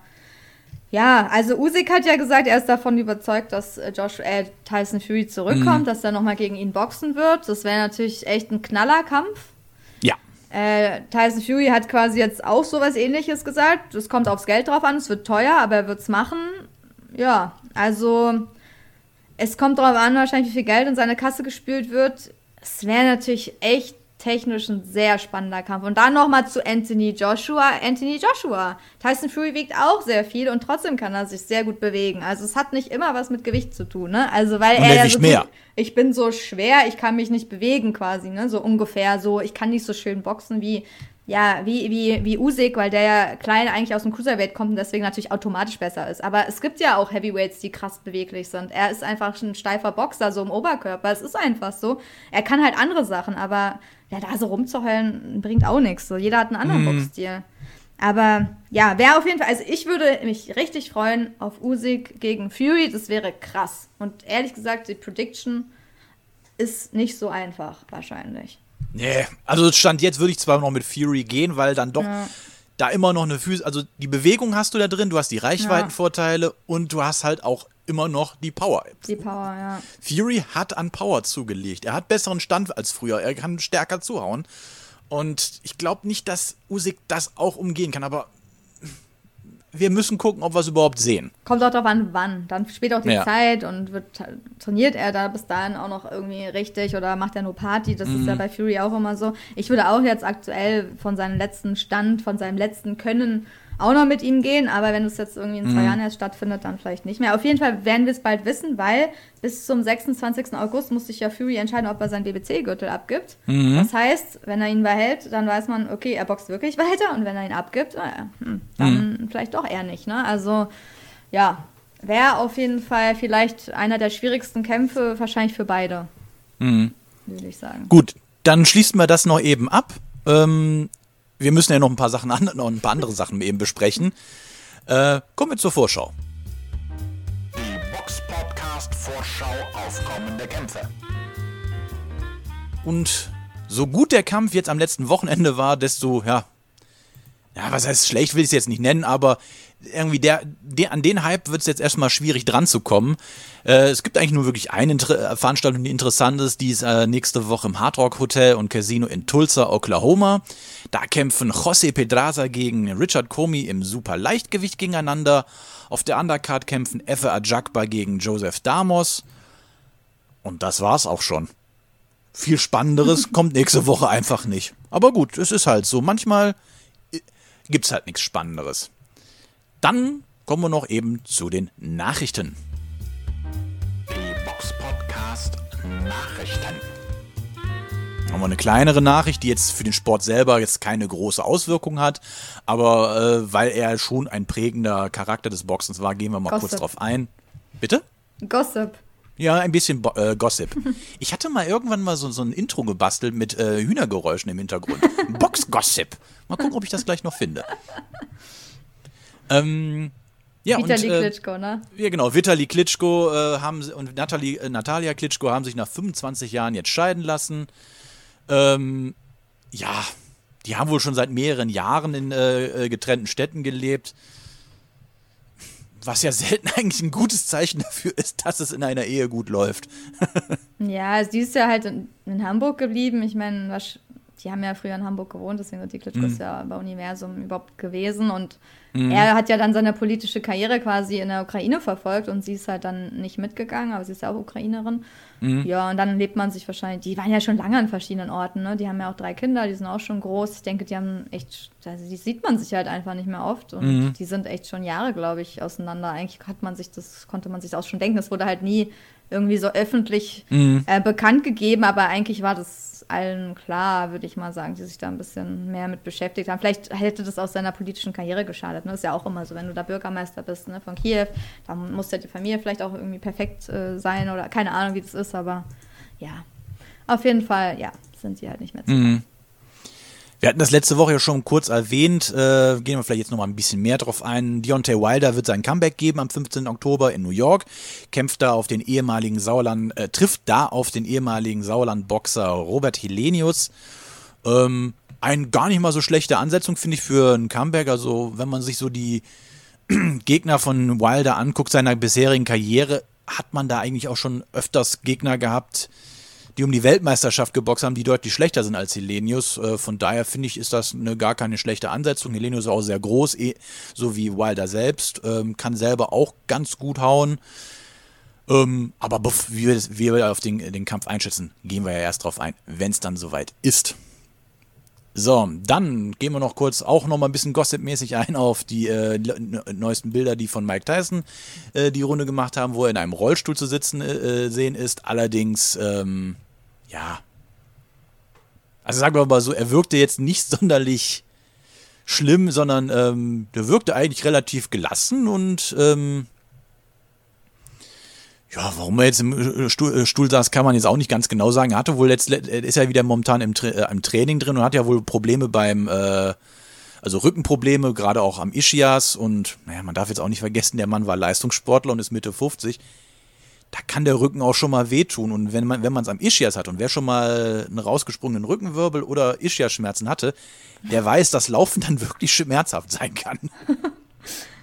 ja, also Usyk hat ja gesagt, er ist davon überzeugt, dass äh, Josh, äh, Tyson Fury zurückkommt, Mhm. dass er nochmal gegen ihn boxen wird. Das wäre natürlich echt ein Knallerkampf. Ja. Äh, Tyson Fury hat quasi jetzt auch sowas ähnliches gesagt. Es kommt aufs Geld drauf an, es wird teuer, aber er wird es machen. Ja, also es kommt darauf an, wahrscheinlich, wie viel Geld in seine Kasse gespült wird. Es wäre natürlich echt technisch ein sehr spannender Kampf. Und dann nochmal zu Anthony Joshua. Anthony Joshua. Tyson Fury wiegt auch sehr viel und trotzdem kann er sich sehr gut bewegen. Also es hat nicht immer was mit Gewicht zu tun, ne? Also weil Und er ja so mehr. tut, ich bin so schwer, ich kann mich nicht bewegen quasi, ne? So ungefähr so, ich kann nicht so schön boxen wie ja, wie, wie, wie Usyk, weil der ja klein eigentlich aus dem Cruiserweight kommt und deswegen natürlich automatisch besser ist. Aber es gibt ja auch Heavyweights, die krass beweglich sind. Er ist einfach ein steifer Boxer, so im Oberkörper. Es ist einfach so. Er kann halt andere Sachen, aber ja, da so rumzuheulen bringt auch nichts. So, jeder hat einen anderen Boxstil. Aber ja, wäre auf jeden Fall, also ich würde mich richtig freuen auf Usyk gegen Fury. Das wäre krass. Und ehrlich gesagt, die Prediction ist nicht so einfach, wahrscheinlich. Nee, also Stand jetzt würde ich zwar noch mit Fury gehen, weil dann doch da immer noch eine Füße, also die Bewegung hast du da drin, du hast die Reichweitenvorteile und du hast halt auch immer noch die Power. Die Power, ja. Fury hat an Power zugelegt. Er hat besseren Stand als früher. Er kann stärker zuhauen. Und ich glaube nicht, dass Usyk das auch umgehen kann. Aber wir müssen gucken, ob wir es überhaupt sehen. Kommt auch darauf an, wann. Dann spielt auch die Ja. Zeit und wird, trainiert er da bis dahin auch noch irgendwie richtig oder macht er nur Party. Das ist ja Mhm. bei Fury auch immer so. Ich würde auch jetzt aktuell von seinem letzten Stand, von seinem letzten Können auch noch mit ihm gehen, aber wenn es jetzt irgendwie in Mhm. zwei Jahren erst stattfindet, dann vielleicht nicht mehr. Auf jeden Fall werden wir es bald wissen, weil bis zum 26. August muss sich ja Fury entscheiden, ob er seinen BBC-Gürtel abgibt. Mhm. Das heißt, wenn er ihn behält, dann weiß man, okay, er boxt wirklich <laughs> weiter und wenn er ihn abgibt, naja, hm, dann Mhm. vielleicht doch eher nicht. Ne? Also ja, wäre auf jeden Fall vielleicht einer der schwierigsten Kämpfe, wahrscheinlich für beide, Mhm. würde ich sagen. Gut, dann schließen wir das noch eben ab. Ähm, wir müssen ja noch ein paar Sachen an, noch ein paar andere Sachen eben besprechen. Äh, kommen wir zur Vorschau. Die Box Podcast Vorschau auf kommende Kämpfe. Und so gut der Kampf jetzt am letzten Wochenende war, desto, ja, ja, was heißt schlecht, will ich es jetzt nicht nennen, aber irgendwie der, der an den Hype wird es jetzt erstmal schwierig dran zu kommen. Äh, es gibt eigentlich nur wirklich eine Inter äh, Veranstaltung, die interessant ist, die ist äh, nächste Woche im Hard Rock Hotel und Casino in Tulsa, Oklahoma. Da kämpfen José Pedraza gegen Richard Comey im Super Leichtgewicht gegeneinander. Auf der Undercard kämpfen Efe Ajakba gegen Joseph Damos. Und das war's auch schon viel Spannenderes <laughs> kommt nächste Woche einfach nicht. Aber gut, es ist halt so. Manchmal äh, gibt's halt nichts Spannenderes. Dann kommen wir noch eben zu den Nachrichten. Die Box Podcast Nachrichten. Haben wir eine kleinere Nachricht, die jetzt für den Sport selber jetzt keine große Auswirkung hat, aber äh, weil er schon ein prägender Charakter des Boxens war, gehen wir mal kurz Gossip. drauf ein. Bitte? Gossip. Ja, ein bisschen Bo äh, Gossip. <laughs> Ich hatte mal irgendwann mal so, so ein Intro gebastelt mit äh, Hühnergeräuschen im Hintergrund. Box-Gossip. Mal gucken, ob ich das gleich noch finde. Ähm, ja, Vitali und, äh, Klitschko, ne? ja, genau. Vitali Klitschko äh, haben sie- und Natalie, äh, Natalia Klitschko haben sich nach 25 Jahren jetzt scheiden lassen. Ähm, ja, die haben wohl schon seit mehreren Jahren in äh, äh, getrennten Städten gelebt. Was ja <laughs> selten eigentlich ein gutes Zeichen dafür ist, dass es in einer Ehe gut läuft. <laughs> Ja, die ist ja halt in, in Hamburg geblieben. Ich meine, was- die haben ja früher in Hamburg gewohnt, deswegen sind die Klitschkos Mhm. ja bei Universum überhaupt gewesen. Und er hat ja dann seine politische Karriere quasi in der Ukraine verfolgt und sie ist halt dann nicht mitgegangen, aber sie ist ja auch Ukrainerin. Mhm. Ja, und dann lebt man sich wahrscheinlich, die waren ja schon lange an verschiedenen Orten, ne? Die haben ja auch drei Kinder, die sind auch schon groß. Ich denke, die haben echt, also die sieht man sich halt einfach nicht mehr oft und Mhm. die sind echt schon Jahre, glaube ich, auseinander. Eigentlich hat man sich das, konnte man sich das auch schon denken. Es wurde halt nie irgendwie so öffentlich Mhm. äh, bekannt gegeben, aber eigentlich war das allen klar, würde ich mal sagen, die sich da ein bisschen mehr mit beschäftigt haben. Vielleicht hätte das auch seiner politischen Karriere geschadet. Ne? Das ist ja auch immer so, wenn du da Bürgermeister bist ne, von Kiew, dann muss ja die Familie vielleicht auch irgendwie perfekt äh, sein oder keine Ahnung, wie das ist, aber ja, auf jeden Fall, ja, sind sie halt nicht mehr zusammen. Wir hatten das letzte Woche ja schon kurz erwähnt, äh, gehen wir vielleicht jetzt noch mal ein bisschen mehr drauf ein. Deontay Wilder wird sein Comeback geben am 15. Oktober in New York, kämpft da auf den ehemaligen Sauerland, äh, trifft da auf den ehemaligen Sauerland-Boxer Robert Helenius. Ähm, ein gar nicht mal so schlechte Ansetzung, finde ich, für ein Comeback. Also, wenn man sich so die <clears throat> Gegner von Wilder anguckt, seiner bisherigen Karriere, hat man da eigentlich auch schon öfters Gegner gehabt, die um die Weltmeisterschaft geboxt haben, die deutlich schlechter sind als Helenius. Äh, von daher finde ich, ist das eine, gar keine schlechte Ansetzung. Helenius ist auch sehr groß, eh, so wie Wilder selbst, ähm, kann selber auch ganz gut hauen. Ähm, aber wie wir, wie wir auf den, den Kampf einschätzen, gehen wir ja erst drauf ein, wenn es dann soweit ist. So, dann gehen wir noch kurz auch noch mal ein bisschen gossipmäßig ein auf die äh, neuesten Bilder, die von Mike Tyson äh, die Runde gemacht haben, wo er in einem Rollstuhl zu sitzen äh, sehen ist. Allerdings, ähm, ja. Also sagen wir mal so, er wirkte jetzt nicht <laughs> sonderlich schlimm, sondern ähm, der wirkte eigentlich relativ gelassen und ähm, ja, warum er jetzt im äh, Stuhl, äh, Stuhl saß, kann man jetzt auch nicht ganz genau sagen. Er hatte wohl jetzt, ist ja wieder momentan im, Tra äh, im Training drin und hat ja wohl Probleme beim, äh, also Rückenprobleme, gerade auch am Ischias und naja, man darf jetzt auch nicht vergessen, der Mann war Leistungssportler und ist Mitte 50. Da kann der Rücken auch schon mal wehtun und wenn man es am Ischias hat und wer schon mal einen rausgesprungenen Rückenwirbel oder Ischias-Schmerzen hatte, der weiß, dass Laufen dann wirklich schmerzhaft sein kann. <laughs>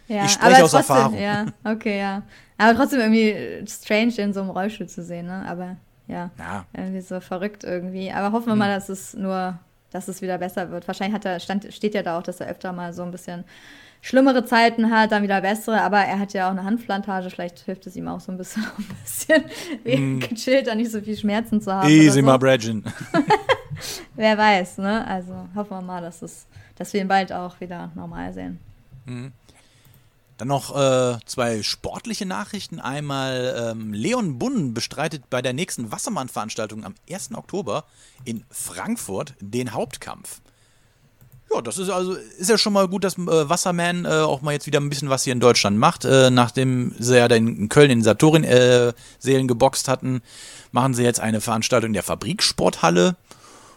Ja, Ich spreche aber aus trotzdem, Erfahrung. Ja, okay, ja. Aber trotzdem irgendwie strange, in so einem Rollstuhl zu sehen, ne? Aber ja, Ja. irgendwie so verrückt irgendwie. Aber hoffen wir mal, dass es nur dass es wieder besser wird. Wahrscheinlich hat er, stand, steht ja da auch, dass er öfter mal so ein bisschen schlimmere Zeiten hat, dann wieder bessere, aber er hat ja auch eine Handplantage, vielleicht hilft es ihm auch so ein bisschen, <laughs> ein bisschen mm. gechillt, da nicht so viel Schmerzen zu haben. Easy, so. my Bradgen. <laughs> Wer weiß, ne? Also hoffen wir mal, dass, es, dass wir ihn bald auch wieder normal sehen. Mhm. Dann noch äh, zwei sportliche Nachrichten. Einmal ähm, Leon Bunn bestreitet bei der nächsten Wassermann-Veranstaltung am 1. Oktober in Frankfurt den Hauptkampf. Ja, das ist also ist ja schon mal gut, dass äh, Wasserman äh, auch mal jetzt wieder ein bisschen was hier in Deutschland macht. Äh, nachdem sie ja in Köln in Saturn-Seelen geboxt hatten, machen sie jetzt eine Veranstaltung in der Fabriksporthalle.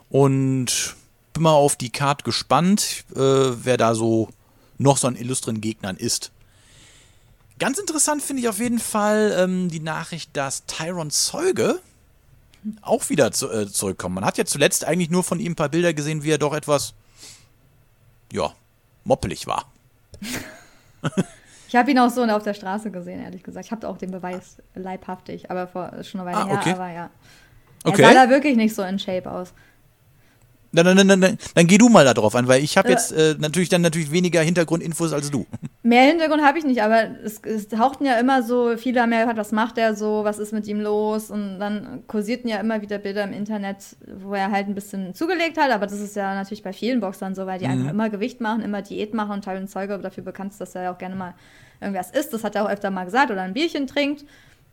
Und bin mal auf die Card gespannt, äh, wer da so noch so an illustren Gegnern ist. Ganz interessant finde ich auf jeden Fall ähm, die Nachricht, dass Tyron Zeuge auch wieder zu, äh, zurückkommt. Man hat ja zuletzt eigentlich nur von ihm ein paar Bilder gesehen, wie er doch etwas, ja, moppelig war. ich habe ihn auch so auf der Straße gesehen, ehrlich gesagt. Ich habe auch den Beweis leibhaftig, aber vor schon eine Weile ah, okay. her, aber ja. Er okay. sah da wirklich nicht so in Shape aus. Dann, dann, dann, dann, dann geh du mal da drauf an, weil ich habe äh, jetzt äh, natürlich dann natürlich weniger Hintergrundinfos als du. <laughs> Mehr Hintergrund habe ich nicht, aber es, es tauchten ja immer so, viele haben ja gehört, was macht er so, was ist mit ihm los und dann kursierten ja immer wieder Bilder im Internet, wo er halt ein bisschen zugelegt hat, aber das ist ja natürlich bei vielen Boxern so, weil die mhm. einfach immer Gewicht machen, immer Diät machen und Tyron Zeuge dafür bekannt ist, dass er ja auch gerne mal irgendwas isst, das hat er auch öfter mal gesagt, oder ein Bierchen trinkt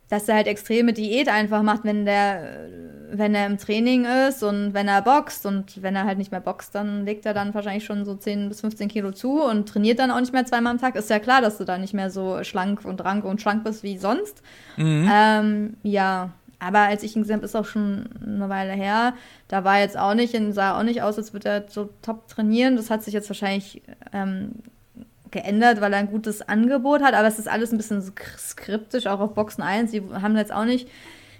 dass er halt extreme Diät einfach macht, wenn der, wenn er im Training ist und wenn er boxt und wenn er halt nicht mehr boxt, dann legt er dann wahrscheinlich schon so 10 bis 15 Kilo zu und trainiert dann auch nicht mehr zweimal am Tag. Ist ja klar, dass du da nicht mehr so schlank und rank und schlank bist wie sonst. Mhm. Ähm, ja, aber als ich ihn gesehen habe, ist auch schon eine Weile her. Da war jetzt auch nicht, sah auch nicht aus, als würde er so top trainieren. Das hat sich jetzt wahrscheinlich ähm, geändert, weil er ein gutes Angebot hat, aber es ist alles ein bisschen skriptisch, auch auf Boxen 1. Sie haben jetzt auch nicht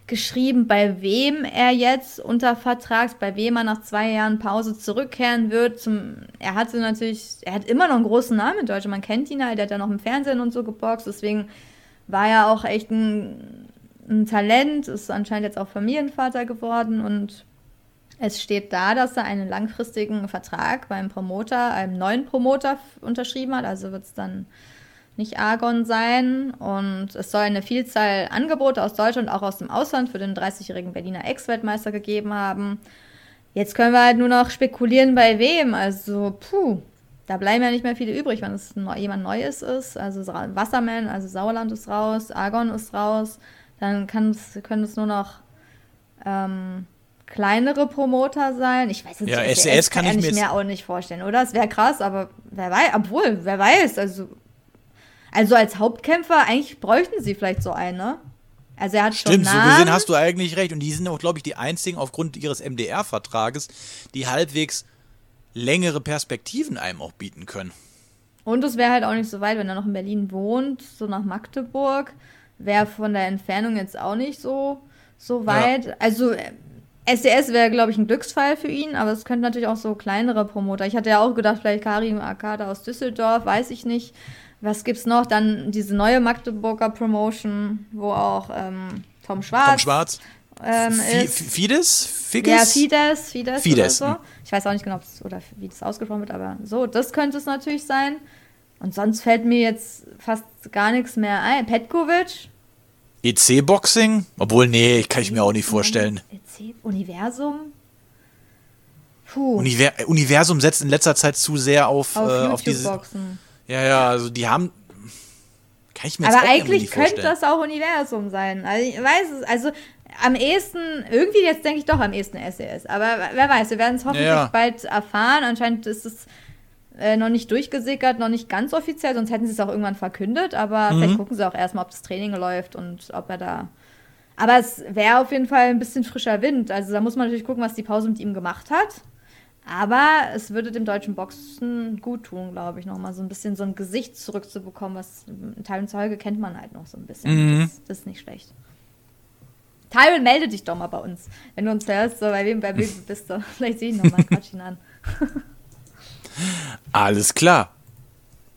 geschrieben, bei wem er jetzt unter Vertrag, bei wem er nach zwei Jahren Pause zurückkehren wird. Zum, er hatte natürlich, er hat immer noch einen großen Namen in Deutschland, man kennt ihn halt, der hat ja noch im Fernsehen und so geboxt, deswegen war er auch echt ein, ein Talent, ist anscheinend jetzt auch Familienvater geworden und es steht da, dass er einen langfristigen Vertrag beim Promoter, einem neuen Promoter unterschrieben hat. Also wird es dann nicht Argon sein. Und es soll eine Vielzahl Angebote aus Deutschland, auch aus dem Ausland für den 30-jährigen Berliner Ex-Weltmeister gegeben haben. Jetzt können wir halt nur noch spekulieren, bei wem. Also, puh, da bleiben ja nicht mehr viele übrig, wenn es jemand Neues ist. Also Wasserman, also Sauerland ist raus, Argon ist raus. Dann können es nur noch ähm, kleinere Promoter sein. Ich weiß jetzt ja, nicht, SES kann, kann ich mir auch nicht vorstellen, oder? Es wäre krass, aber wer weiß, obwohl, wer weiß, also also als Hauptkämpfer, eigentlich bräuchten sie vielleicht so einen, ne? Also er hat Stimmt, schon so gesehen hast du eigentlich recht. Und die sind auch, glaube ich, die einzigen aufgrund ihres MDR-Vertrages, die halbwegs längere Perspektiven einem auch bieten können. Und es wäre halt auch nicht so weit, wenn er noch in Berlin wohnt, so nach Magdeburg, wäre von der Entfernung jetzt auch nicht so, so weit. Ja. Also SDS wäre, glaube ich, ein Glücksfall für ihn, aber es könnten natürlich auch so kleinere Promoter. Ich hatte ja auch gedacht, vielleicht Karim Akada aus Düsseldorf, weiß ich nicht. Was gibt's noch? Dann diese neue Magdeburger Promotion, wo auch ähm, Tom Schwarz. Tom Schwarz. Ähm. Fides? Fides? Ja, Fides, Fides, Fides. Oder so. Ich weiß auch nicht genau, oder wie das ausgesprochen wird, aber so, das könnte es natürlich sein. Und sonst fällt mir jetzt fast gar nichts mehr ein. Petkovic, EC-Boxing? Obwohl, nee, kann ich mir auch nicht vorstellen. EC Universum? Puh. Univer Universum setzt in letzter Zeit zu sehr auf, auf, äh, auf diese. Boxen. Ja, ja, also die haben. Kann ich mir Aber eigentlich könnte das auch Universum sein. Also ich weiß es, also am ehesten, irgendwie jetzt denke ich doch am ehesten SES. Aber wer weiß, wir werden es hoffentlich ja, ja. bald erfahren. Anscheinend ist es äh, noch nicht durchgesickert, noch nicht ganz offiziell, sonst hätten sie es auch irgendwann verkündet, aber mhm. vielleicht gucken sie auch erstmal, ob das Training läuft und ob er da. Aber es wäre auf jeden Fall ein bisschen frischer Wind. Also da muss man natürlich gucken, was die Pause mit ihm gemacht hat. Aber es würde dem deutschen Boxen gut tun, glaube ich, nochmal so ein bisschen so ein Gesicht zurückzubekommen, was Teil und Zeuge kennt man halt noch so ein bisschen. Mhm. Das, das, ist nicht schlecht. Tyron, melde dich doch mal bei uns. Wenn du uns hörst, so bei wem, bei wem bist du. <laughs> Vielleicht sehe ich nochmal, quatsch ihn an. <laughs> Alles klar.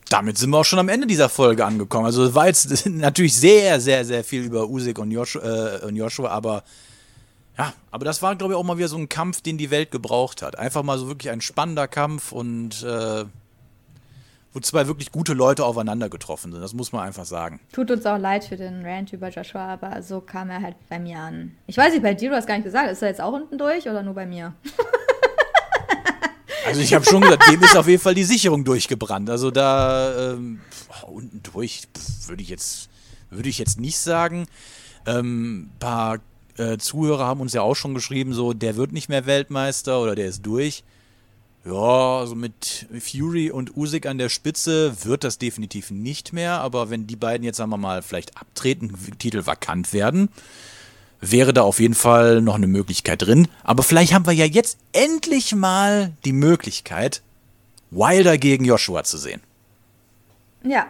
Damit sind wir auch schon am Ende dieser Folge angekommen. Also es war jetzt <laughs> natürlich sehr, sehr, sehr viel über Usyk und Joshua, äh, und Joshua aber Ja, aber das war, glaube ich, auch mal wieder so ein Kampf, den die Welt gebraucht hat. Einfach mal so wirklich ein spannender Kampf und äh, wo zwei wirklich gute Leute aufeinander getroffen sind. Das muss man einfach sagen. Tut uns auch leid für den Rant über Joshua, aber so kam er halt bei mir an. Ich weiß nicht, bei dir, du hast gar nicht gesagt, ist er jetzt auch unten durch oder nur bei mir? <laughs> Also ich habe schon gesagt, dem ist auf jeden Fall die Sicherung durchgebrannt. Also da ähm, unten durch würde ich jetzt würde ich jetzt nicht sagen. Ähm, paar äh, Zuhörer haben uns ja auch schon geschrieben, so der wird nicht mehr Weltmeister oder der ist durch. Ja, also mit Fury und Usyk an der Spitze wird das definitiv nicht mehr. Aber wenn die beiden jetzt sagen wir mal vielleicht abtreten, Titel vakant werden, wäre da auf jeden Fall noch eine Möglichkeit drin. Aber vielleicht haben wir ja jetzt endlich mal die Möglichkeit, Wilder gegen Joshua zu sehen. Ja,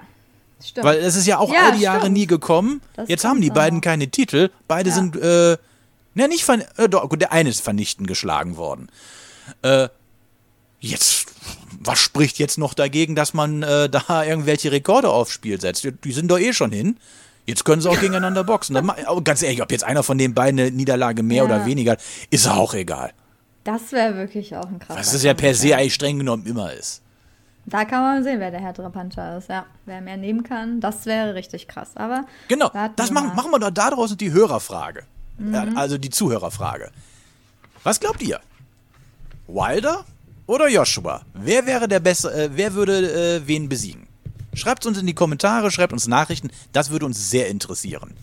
stimmt. Weil es ist ja auch Ja, all die Jahre stimmt. nie gekommen. Das jetzt haben die beiden auch. keine Titel. Beide Ja. sind, äh, ne, nicht von, äh, doch, gut, der eine ist vernichtend geschlagen worden. Äh, jetzt, was spricht jetzt noch dagegen, dass man äh, da irgendwelche Rekorde aufs Spiel setzt? Die, die sind doch eh schon hin. Jetzt können sie auch <laughs> gegeneinander boxen. Dann ganz ehrlich, ob jetzt einer von den beiden eine Niederlage mehr Ja. oder weniger, ist auch egal. das wäre wirklich auch ein krasser Was es ja per se eigentlich streng genommen immer ist. Da kann man sehen, wer der härtere Puncher ist. Ja, wer mehr nehmen kann, das wäre richtig krass. Aber Genau, das machen. Mhm. machen wir doch da draußen die Hörerfrage. Ja, also die Zuhörerfrage. Was glaubt ihr? Wilder oder Joshua? Wer wäre der bessere, äh, wer würde äh, wen besiegen? Schreibt uns in die Kommentare, schreibt uns Nachrichten, das würde uns sehr interessieren.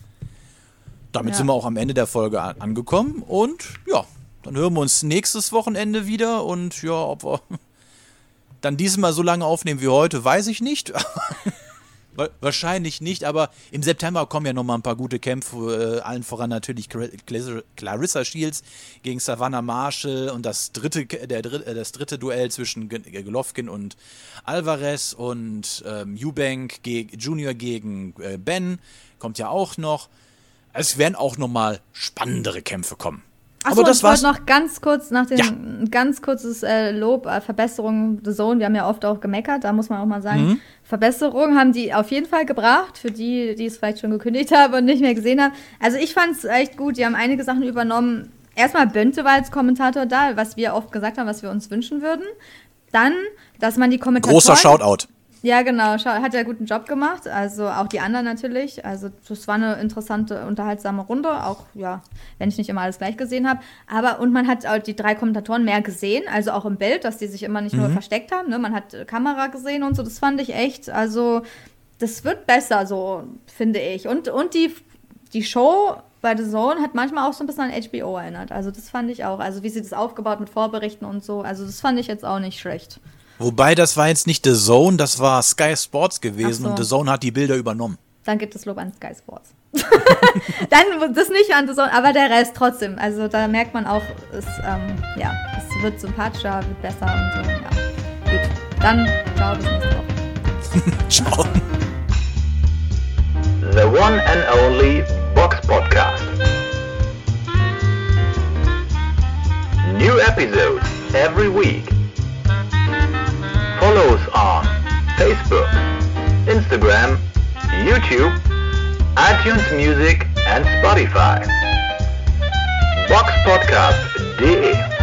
Damit Ja. sind wir auch am Ende der Folge an angekommen und ja, dann hören wir uns nächstes Wochenende wieder und ja, ob wir <laughs> dann diesmal so lange aufnehmen wie heute, weiß ich nicht. <laughs> Wa- Wahrscheinlich nicht, aber im September kommen ja noch mal ein paar gute Kämpfe, äh, allen voran natürlich Clar- Clar- Clarissa Shields gegen Savannah Marshall und das dritte, der, äh, das dritte Duell zwischen Golovkin und Alvarez und ähm, Eubank ge Junior gegen äh, Ben kommt ja auch noch. Es werden auch noch mal spannendere Kämpfe kommen. Achso, aber das ich war's. noch ganz kurz nach dem Ja. ganz kurzes äh, Lob, äh, Verbesserung der Zone. Wir haben ja oft auch gemeckert, da muss man auch mal sagen, Mhm. Verbesserungen haben die auf jeden Fall gebracht, für die, die es vielleicht schon gekündigt haben und nicht mehr gesehen haben. Also ich fand es echt gut, die haben einige Sachen übernommen. Erstmal Bönte war als Kommentator da, was wir oft gesagt haben, was wir uns wünschen würden. Dann, dass man die Kommentatoren... Großer Shoutout. Ja, genau. Hat ja guten Job gemacht. Also auch die anderen natürlich. Also das war eine interessante, unterhaltsame Runde. Auch, ja, wenn ich nicht immer alles gleich gesehen habe. Aber, und man hat auch die drei Kommentatoren mehr gesehen. Also auch im Bild, dass die sich immer nicht nur versteckt haben. Ne? Man hat äh, Kamera gesehen und so. Das fand ich echt, also das wird besser, so finde ich. Und, und die, die Show bei The Zone hat manchmal auch so ein bisschen an HBO erinnert. Also das fand ich auch. Also wie sie das aufgebaut mit Vorberichten und so. Also das fand ich jetzt auch nicht schlecht. Wobei, das war jetzt nicht The Zone, das war Sky Sports gewesen so. und The Zone hat die Bilder übernommen. Dann gibt es Lob an Sky Sports. <laughs> Dann das nicht an The Zone, aber der Rest trotzdem. Also da merkt man auch, es, ähm, ja, es wird sympathischer, wird besser und so. Ja. Gut, dann ciao, bis nächste Woche. <laughs> Ciao. The one and only Box Podcast. New episodes every week. Follows on Facebook, Instagram, YouTube, iTunes Music and Spotify. Box Podcast DE